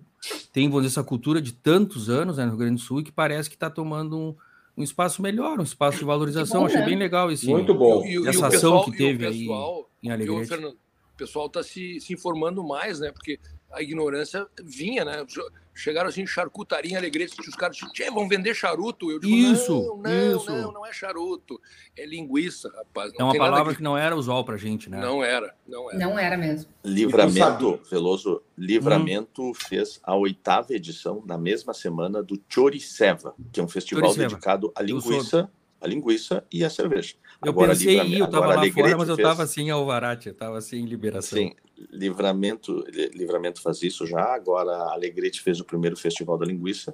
tem, vamos dizer, essa cultura de tantos anos né, no Rio Grande do Sul e que parece que está tomando um um espaço melhor, um espaço de valorização. Bom, Achei né? bem legal esse, Muito bom. E, essa ação que teve pessoal, aí em Alegrete. O pessoal está se, se informando mais, né? Porque a ignorância vinha, né? Chegaram assim, charcutaria em Alegrete, os caras disseram, vão vender charuto. Eu digo, isso, não, não, isso. não, não é charuto, é linguiça, rapaz. Não é uma palavra que... que... não era usual pra gente, né? Não era, não era. Não era mesmo. Livramento, Veloso, Livramento hum. fez a oitava edição, na mesma semana, do Choriceva, que é um festival Choriceva. dedicado à linguiça, a linguiça e à cerveja. Eu agora, pensei em ir, eu estava lá fora, mas eu estava assim em Alvarate, eu estava assim em Liberação. Sim, Livramento, Livramento faz isso já, agora a Alegrete fez o primeiro Festival da Linguiça,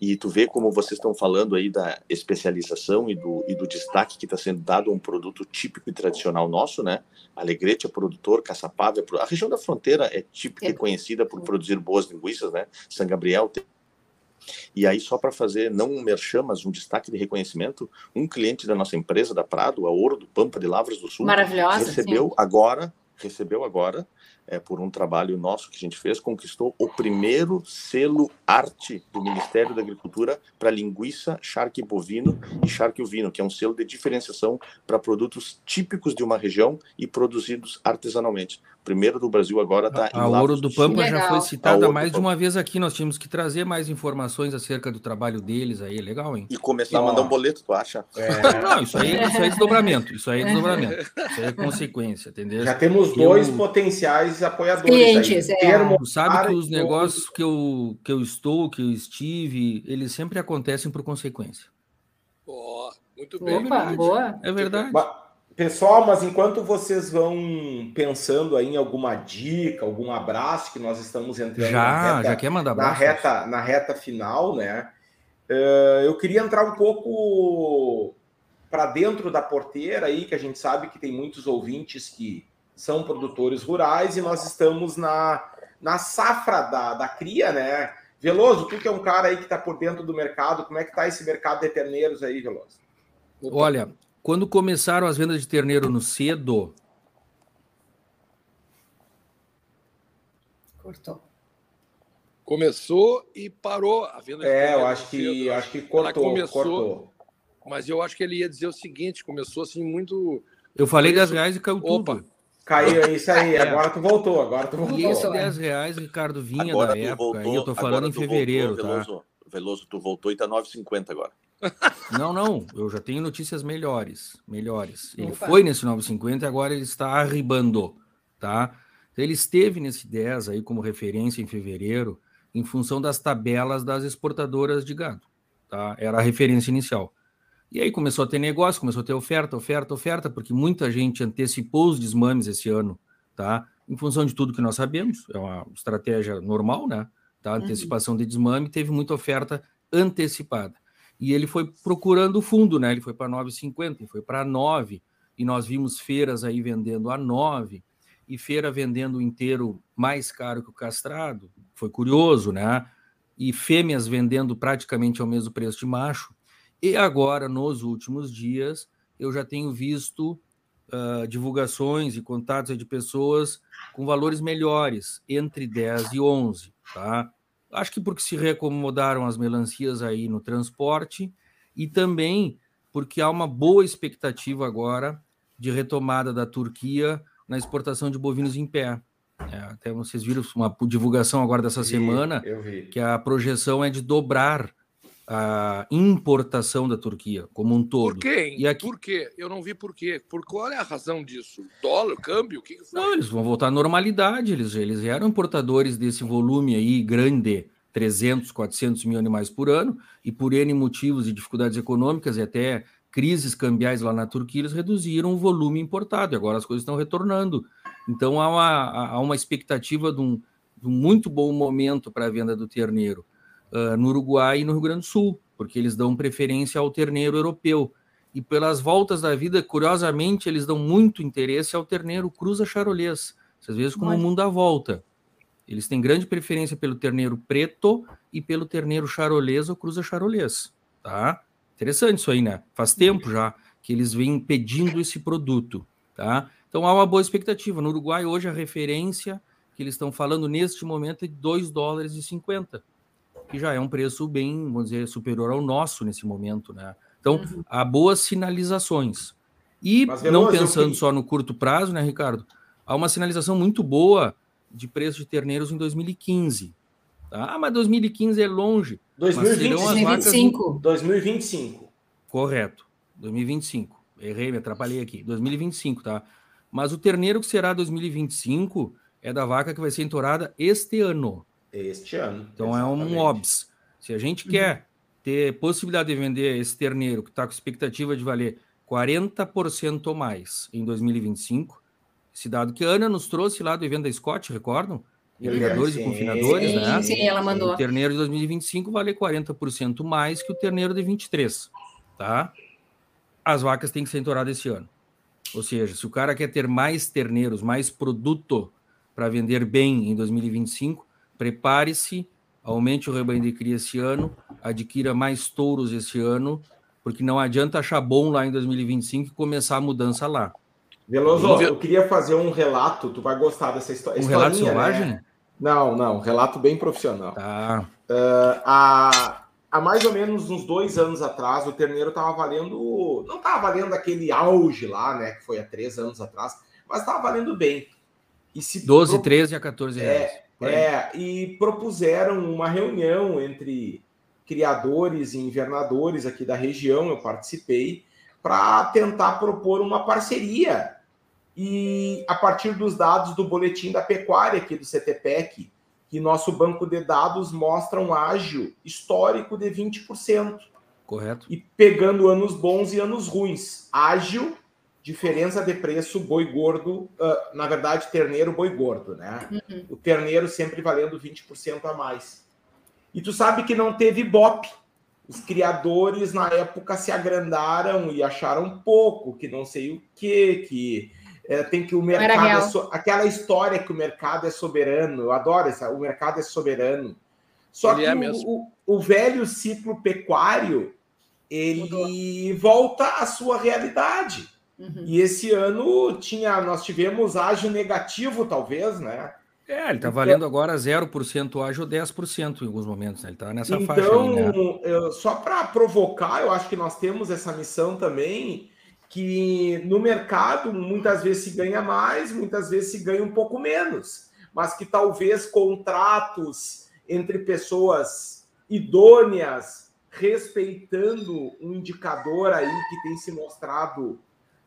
e tu vê como vocês estão falando aí da especialização e do, e do destaque que está sendo dado a um produto típico e tradicional nosso, né? Alegrete é produtor, Caçapava é. A região da fronteira é típica é. e conhecida por produzir boas linguiças, né? São Gabriel tem e aí, só para fazer, não um merchan, mas um destaque de reconhecimento, um cliente da nossa empresa, da Prado, a Ouro do Pampa de Lavras do Sul, Maravilhosa, recebeu sim. agora recebeu agora, é, por um trabalho nosso que a gente fez, conquistou o primeiro selo arte do Ministério da Agricultura para linguiça, charque bovino e charque ovino, que é um selo de diferenciação para produtos típicos de uma região e produzidos artesanalmente primeiro do Brasil agora está em A Ouro do Pampa já foi citada mais de uma vez aqui. Nós tínhamos que trazer mais informações acerca do trabalho deles aí. Legal, hein? E começar e, a mandar um boleto, tu acha? É... Não, isso aí, isso aí é desdobramento. Isso aí é desdobramento. Isso aí é consequência, entendeu? Já temos dois eu... potenciais apoiadores. Clientes, aí. É. Tu sabe que os negócios que eu, que eu estou, que eu estive, eles sempre acontecem por consequência. Oh, muito bem. Opa, boa. É verdade. Pessoal, mas enquanto vocês vão pensando aí em alguma dica, algum abraço, que nós estamos entrando já, na reta, já quer mandar abraço? Na reta, na reta final, né? Uh, eu queria entrar um pouco para dentro da porteira aí, que a gente sabe que tem muitos ouvintes que são produtores rurais e nós estamos na, na safra da, da cria, né? Veloso, tu que é um cara aí que está por dentro do mercado, como é que está esse mercado de terneiros aí, Veloso? Olha, quando começaram as vendas de terneiro no cedo. Cortou. Começou e parou a venda de É, eu acho que, cedo. acho que cortou, começou, cortou. Mas eu acho que ele ia dizer o seguinte: começou assim muito. Eu falei 10 reais e caiu Opa. tudo. Caiu, é isso aí. É. Agora tu voltou, agora tu voltou. Isso, 10 reais, Ricardo, vinha agora da época. Voltou, aí eu tô falando em fevereiro, voltou, tá? Veloso, Veloso, tu voltou e tá 9,50 agora. Não, não, eu já tenho notícias melhores, melhores. Ele Opa. foi nesse 950 e agora ele está arribando, tá? Ele esteve nesse 10 aí como referência em fevereiro, em função das tabelas das exportadoras de gado, tá? Era a referência inicial. E aí começou a ter negócio, começou a ter oferta, oferta, oferta, porque muita gente antecipou os desmames esse ano, tá? Em função de tudo que nós sabemos, é uma estratégia normal, né? Tá? Uhum. Antecipação uhum. de desmame, teve muita oferta antecipada e ele foi procurando o fundo, né? Ele foi para 9,50, foi para 9, e nós vimos feiras aí vendendo a 9 e feira vendendo inteiro mais caro que o castrado. Foi curioso, né? E fêmeas vendendo praticamente ao mesmo preço de macho. E agora, nos últimos dias, eu já tenho visto uh, divulgações e contatos de pessoas com valores melhores, entre 10 e 11, tá? Acho que porque se reacomodaram as melancias aí no transporte e também porque há uma boa expectativa agora de retomada da Turquia na exportação de bovinos em pé. É, até vocês viram uma divulgação agora dessa vi, semana que a projeção é de dobrar a importação da Turquia como um todo. Por quê? E aqui... Por quê? Eu não vi por quê. Por qual é a razão disso? Dólar, câmbio? O que, foi? Não, eles vão voltar à normalidade. Eles, eles eram importadores desse volume aí grande, 300, 400 mil animais por ano, e por N motivos e dificuldades econômicas e até crises cambiais lá na Turquia, eles reduziram o volume importado, e agora as coisas estão retornando. Então há uma, há uma expectativa de um, de um muito bom momento para a venda do terneiro uh, no Uruguai e no Rio Grande do Sul, porque eles dão preferência ao terneiro europeu. E pelas voltas da vida, curiosamente, eles dão muito interesse ao terneiro cruza charolês. Às vezes, como o mundo dá volta. Eles têm grande preferência pelo terneiro preto e pelo terneiro charolês ou cruza charolês, tá? Interessante isso aí, né? Faz tempo já que eles vêm pedindo esse produto, tá? Então há uma boa expectativa. No Uruguai, hoje, a referência que eles estão falando neste momento é de 2 dólares e 50, que já é um preço bem, vamos dizer, superior ao nosso nesse momento, né? Então, uhum. há boas sinalizações. E Mas, não pensando só no curto prazo, né, Ricardo? Há uma sinalização muito boa de preço de terneiros em 2015. Tá? Ah, mas 2015 é longe. 2025. 2025. Correto. 2025. Errei, me atrapalhei aqui. 2025, tá? Mas o terneiro que será 2025 é da vaca que vai ser entorada este ano. Este ano. Então exatamente. é um OBS. Se a gente uhum. quer ter possibilidade de vender esse terneiro que está com expectativa de valer 40% ou mais em 2025, esse dado que a Ana nos trouxe lá do evento da Scott, recordam? criadores sim, e confinadores, sim, né? Sim, ela mandou. O terneiro de 2025 vale 40% mais que o terneiro de 23, tá? As vacas têm que ser entoradas esse ano. Ou seja, se o cara quer ter mais terneiros, mais produto para vender bem em 2025, prepare-se, aumente o rebanho de cria esse ano, adquira mais touros esse ano, porque não adianta achar bom lá em 2025 e começar a mudança lá. Veloso, eu queria fazer um relato, tu vai gostar dessa história. Um relato né? selvagem? Né? Não, não, relato bem profissional. Tá. Uh, há, há mais ou menos uns dois anos atrás, o terneiro estava valendo. Não estava valendo aquele auge lá, né? Que foi há três anos atrás, mas estava valendo bem. E se 12, pro... 13 a 14 reais. É, é, e propuseram uma reunião entre criadores e invernadores aqui da região, eu participei, para tentar propor uma parceria e a partir dos dados do boletim da pecuária aqui do CTPEC, que nosso banco de dados mostra um ágio histórico de 20%. Correto. E pegando anos bons e anos ruins. Ágil, diferença de preço boi gordo, uh, na verdade, terneiro boi gordo, né? Uhum. O terneiro sempre valendo 20% a mais. E tu sabe que não teve BOP. Os criadores na época se agrandaram e acharam pouco, que não sei o que, que é, tem que o mercado é so... aquela história que o mercado é soberano. Eu adoro essa, o mercado é soberano. Só ele que é o, o, o, velho ciclo pecuário ele volta à sua realidade. Uhum. E esse ano tinha, nós tivemos ágio negativo, talvez, né? É, ele está valendo então, agora 0% ágio ou 10% em alguns momentos, né? Ele está nessa então, faixa. Aí, né? só para provocar, eu acho que nós temos essa missão também que no mercado muitas vezes se ganha mais, muitas vezes se ganha um pouco menos, mas que talvez contratos entre pessoas idôneas, respeitando um indicador aí que tem se mostrado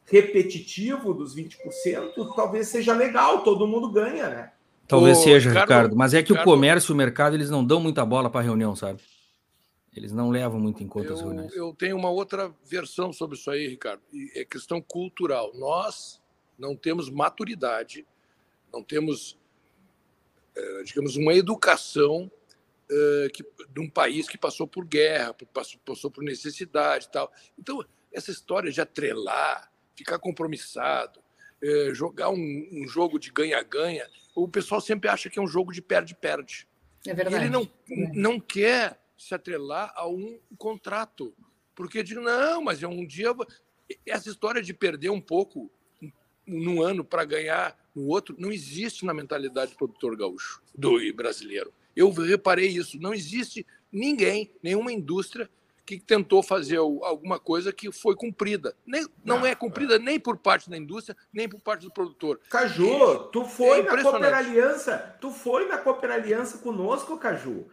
repetitivo dos 20%, talvez seja legal, todo mundo ganha, né? Talvez Ô, seja, Ricardo, Ricardo, mas é que Ricardo, o comércio e o mercado eles não dão muita bola para reunião, sabe? Eles não levam muito em conta eu, as reuniões. Eu tenho uma outra versão sobre isso aí, Ricardo. É questão cultural. Nós não temos maturidade, não temos, é, digamos, uma educação é, que, de um país que passou por guerra, passou, passou por necessidade e tal. Então, essa história de atrelar ficar compromissado, é, jogar um, um, jogo de ganha-ganha, o pessoal sempre acha que é um jogo de perde-perde. É verdade. E ele não, é. não quer se atrelar a um contrato. Porque diz, não, mas é um dia. Essa história de perder um pouco num ano para ganhar no outro não existe na mentalidade do produtor gaúcho, do brasileiro. Eu reparei isso. Não existe ninguém, nenhuma indústria que tentou fazer alguma coisa que foi cumprida. Nem, não é cumprida nem por parte da indústria, nem por parte do produtor. Caju, tu foi é na Cooper Aliança, tu foi na Cooper Aliança conosco, Caju.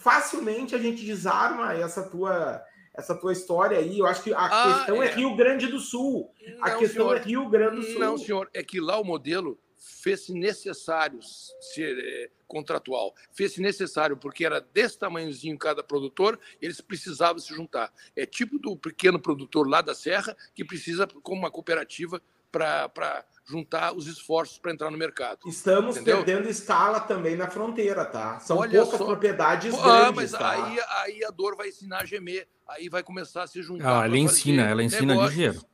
Facilmente a gente desarma essa tua essa tua história aí. Eu acho que a ah, questão é. é. Rio Grande do Sul. Não, a questão senhor. é Rio Grande do Sul. Não, senhor, é que lá o modelo fez-se necessário ser é, contratual. Fez-se necessário, porque era desse tamanhozinho cada produtor, eles precisavam se juntar. É tipo do pequeno produtor lá da Serra, que precisa, como uma cooperativa, para juntar os esforços para entrar no mercado. Estamos entendeu? perdendo escala também na fronteira, tá? São Olha poucas só. propriedades Pô, ah, mas tá? aí, aí a dor vai ensinar a gemer, aí vai começar a se juntar. Ah, ela ensina, ela ensina negócios. ligeiro.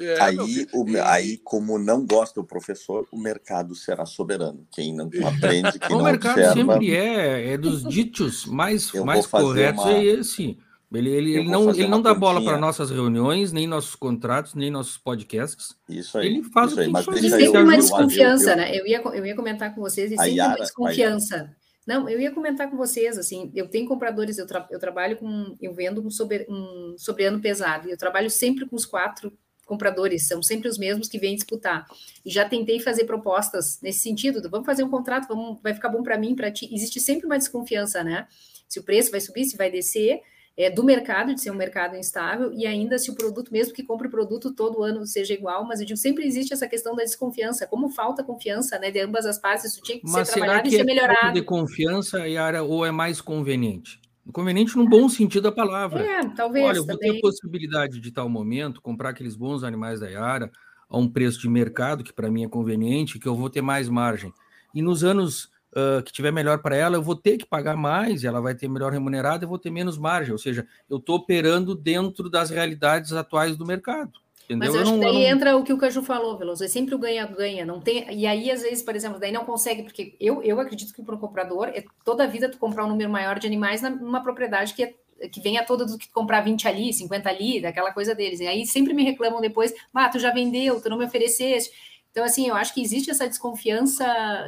É, aí, o, aí, como não gosta o professor, o mercado será soberano. Quem não aprende, quem o não mercado observa... sempre é, é dos ditos mais, mais corretos, uma... é esse. Ele, ele, ele não, ele não dá bola para nossas reuniões, nem nossos contratos, nem nossos podcasts. Isso aí. Ele faz isso o que aí, Existe sempre uma desconfiança, eu, né? Eu ia, eu ia comentar com vocês, existe sempre uma desconfiança. Não, eu ia comentar com vocês, assim, eu tenho compradores, eu, tra eu trabalho com, eu vendo um, sobre, um sobreano pesado, e eu trabalho sempre com os quatro compradores, são sempre os mesmos que vêm disputar. E já tentei fazer propostas nesse sentido, vamos fazer um contrato, vamos, vai ficar bom para mim, para ti. Existe sempre uma desconfiança, né? Se o preço vai subir, se vai descer, é, do mercado, de ser um mercado instável, e ainda se o produto, mesmo que compre o produto todo ano, seja igual, mas eu digo, sempre existe essa questão da desconfiança, como falta confiança, né, de ambas as partes, isso tinha que mas ser trabalhado e ser é melhorado. de confiança, Yara, ou é mais conveniente? Conveniente no bom sentido da palavra. É, talvez. Olha, eu vou também. ter a possibilidade de tal momento comprar aqueles bons animais da Yara a um preço de mercado, que para mim é conveniente, que eu vou ter mais margem. E nos anos uh, que tiver melhor para ela, eu vou ter que pagar mais, ela vai ter melhor remunerada, eu vou ter menos margem. Ou seja, eu estou operando dentro das realidades atuais do mercado. Entendeu? Mas eu acho não, que daí não... entra o que o Caju falou, Veloso. É sempre o ganha-ganha. Não tem... E aí, às vezes, por exemplo, daí não consegue, porque eu, eu acredito que para o comprador, é toda a vida tu comprar um número maior de animais numa propriedade que é que venha toda do que comprar 20 ali, 50 ali, daquela coisa deles. E aí sempre me reclamam depois, ah, tu já vendeu, tu não me ofereceste. Então, assim, eu acho que existe essa desconfiança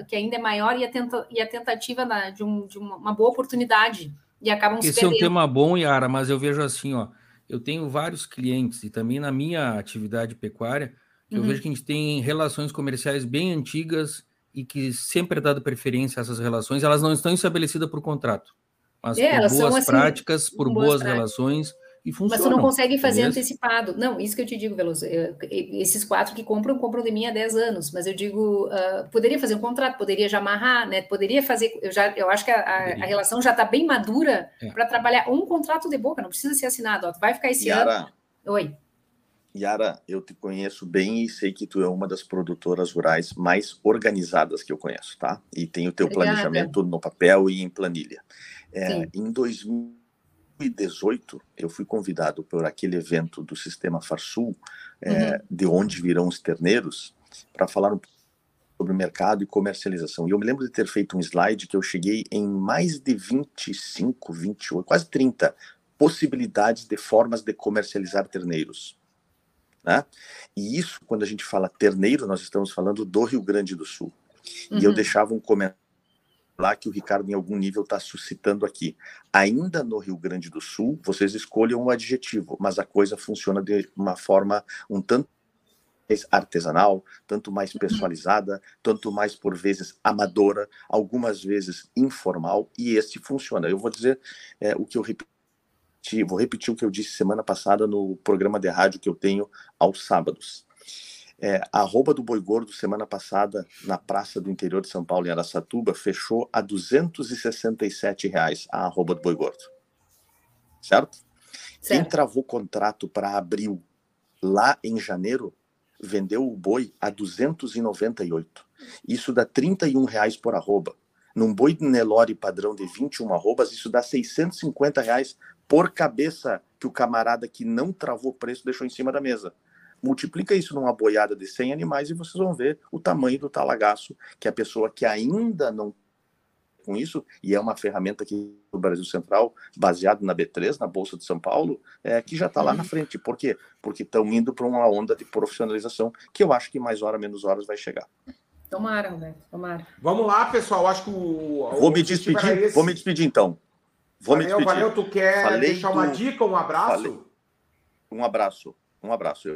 que ainda é maior e a, tenta, e a tentativa na, de, um, de uma, boa oportunidade. E acabam Esse se perdendo. é um tema bom, Yara, mas eu vejo assim, ó, eu tenho vários clientes, e também na minha atividade pecuária, uhum. eu vejo que a gente tem relações comerciais bem antigas e que sempre é dado preferência a essas relações, elas não estão estabelecidas por contrato, mas é, por boas assim, práticas, por boas, boas relações e funciona. Mas tu não consegue fazer antecipado. Não, isso que eu te digo, Veloso. Eu, esses quatro que compram, compram de mim há 10 anos. Mas eu digo, uh, poderia fazer um contrato, poderia já amarrar, né? Poderia fazer. Eu, já, eu acho que a, a, a relação já está bem madura é. para trabalhar um contrato de boca, não precisa ser assinado. Ó, vai ficar esse Yara, ano. Oi. Yara, eu te conheço bem e sei que tu é uma das produtoras rurais mais organizadas que eu conheço, tá? E tem o teu Obrigada. planejamento no papel e em planilha. É, em 2000 2018, eu fui convidado por aquele evento do Sistema Farsul, é, uhum. é, de onde virão os terneiros, para falar um sobre mercado e comercialização. E eu me lembro de ter feito um slide que eu cheguei em mais de 25, 28, quase 30 possibilidades de formas de comercializar terneiros. Né? E isso, quando a gente fala terneiro, nós estamos falando do Rio Grande do Sul. Uhum. E eu uhum. deixava um comentário lá que o Ricardo em algum nível está suscitando aqui. Ainda no Rio Grande do Sul, vocês escolham um adjetivo, mas a coisa funciona de uma forma um tanto mais artesanal, tanto mais uhum. personalizada, tanto mais por vezes amadora, algumas vezes informal, e este funciona. Eu vou dizer é, o que eu repeti, vou repetir o que eu disse semana passada no programa de rádio que eu tenho aos sábados. É, a arroba do Boi Gordo, semana passada, na Praça do Interior de São Paulo, em Aracatuba, fechou a 267 reais a arroba do Boi Gordo. Certo? certo. Quem travou contrato para abril, lá em janeiro, vendeu o boi a 298. Isso dá 31 reais por arroba. Num boi Nelore padrão de 21 arrobas, isso dá 650 reais por cabeça que o camarada que não travou preço deixou em cima da mesa. Multiplica isso numa boiada de 100 animais e vocês vão ver o tamanho do talagaço que a pessoa que ainda não com isso, e é uma ferramenta que o Brasil Central, baseado na B3, na Bolsa de São Paulo, é, que já está lá na frente. Por quê? Porque estão indo para uma onda de profissionalização que eu acho que mais hora, menos horas vai chegar. Tomara, Roberto, tomara. Vamos lá, pessoal. Acho que o. Vou o me despedir. Vou me despedir então. Vou valeu, me despedir. Valeu, tu quer Falei deixar uma dica, um abraço? Falei... Um abraço. Um abraço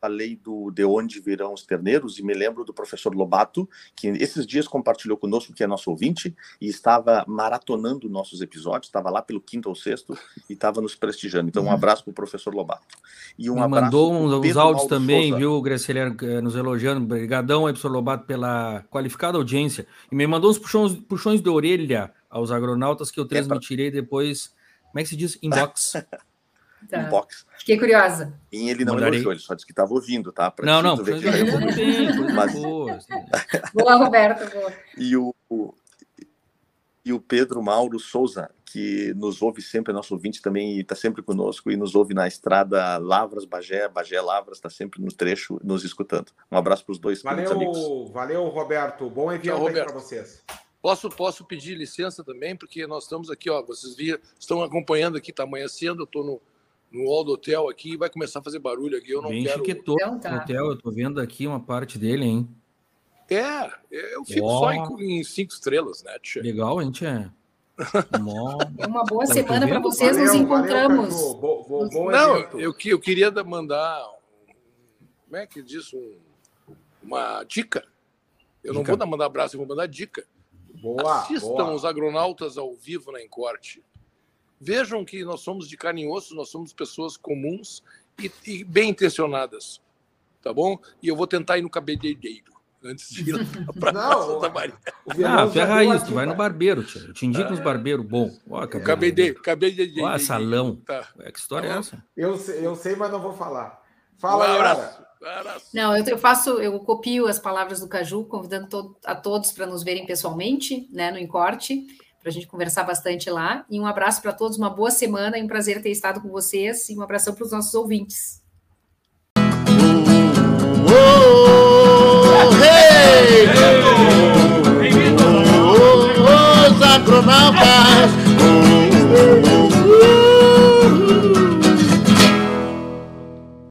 falei do De Onde Virão os Terneiros e me lembro do professor Lobato, que esses dias compartilhou conosco, que é nosso ouvinte, e estava maratonando nossos episódios, estava lá pelo quinto ou sexto e estava nos prestigiando. Então, um uhum. abraço para o professor Lobato. E um me mandou uns, uns áudios também, Souza. viu, Graciliano, eh, nos elogiando. Obrigadão aí, professor Lobato, pela qualificada audiência. E me mandou uns puxões, puxões de orelha aos agronautas que eu transmitirei é pra... depois. Como é que se diz? Inbox. Tá. Inbox. Fiquei curiosa. E ele não Mandarei. elogiou, ele só disse que estava ouvindo, tá? Pra não, não, ver que mas... boa. Assim. boa, Roberto, boa. E o, e o Pedro Mauro Souza, que nos ouve sempre, é nosso ouvinte também, está sempre conosco e nos ouve na estrada Lavras, Bagé, Bagé Lavras, está sempre no trecho nos escutando. Um abraço para os dois valeu, amigos. Valeu, Roberto. Bom evento para vocês. Posso, posso pedir licença também, porque nós estamos aqui, ó, vocês viram, estão acompanhando aqui, está amanhecendo, eu estou no, no hall do hotel aqui vai começar a fazer barulho aqui. Eu não Bem quero. Chiquetou então, tá. hotel, eu tô vendo aqui uma parte dele, hein? É, eu fico oh. só em, em, cinco estrelas, né, tia? Legal, a gente é. É uma boa tá semana para vocês, valeu, nos encontramos. Valeu, bo, bo, bo, não, eu, eu queria mandar, como é que diz, um, uma dica. Eu dica. não vou mandar abraço, eu vou mandar dica. Boa, Assistam boa. os agronautas ao vivo na Encorte. Vejam que nós somos de carne e osso, nós somos pessoas comuns e, e bem intencionadas, tá bom? E eu vou tentar ir no cabeleireiro antes de ir para Santa Maria. Ah, é raiz, tu vai no barbeiro, tia. Eu te indico é. uns barbeiros bons. Ó, cabeleireiro. Cabeleireiro. Ó, salão. Tá. É, que história tá é essa? Eu, eu sei, mas não vou falar. Fala, um abraço. Não, eu, eu, faço, eu copio as palavras do Caju, convidando to, a todos para nos verem pessoalmente, né, no Encorte para a gente conversar bastante lá. E um abraço para todos, uma boa semana e um prazer ter estado com vocês. E um abração para os nossos ouvintes. Oh! Hey!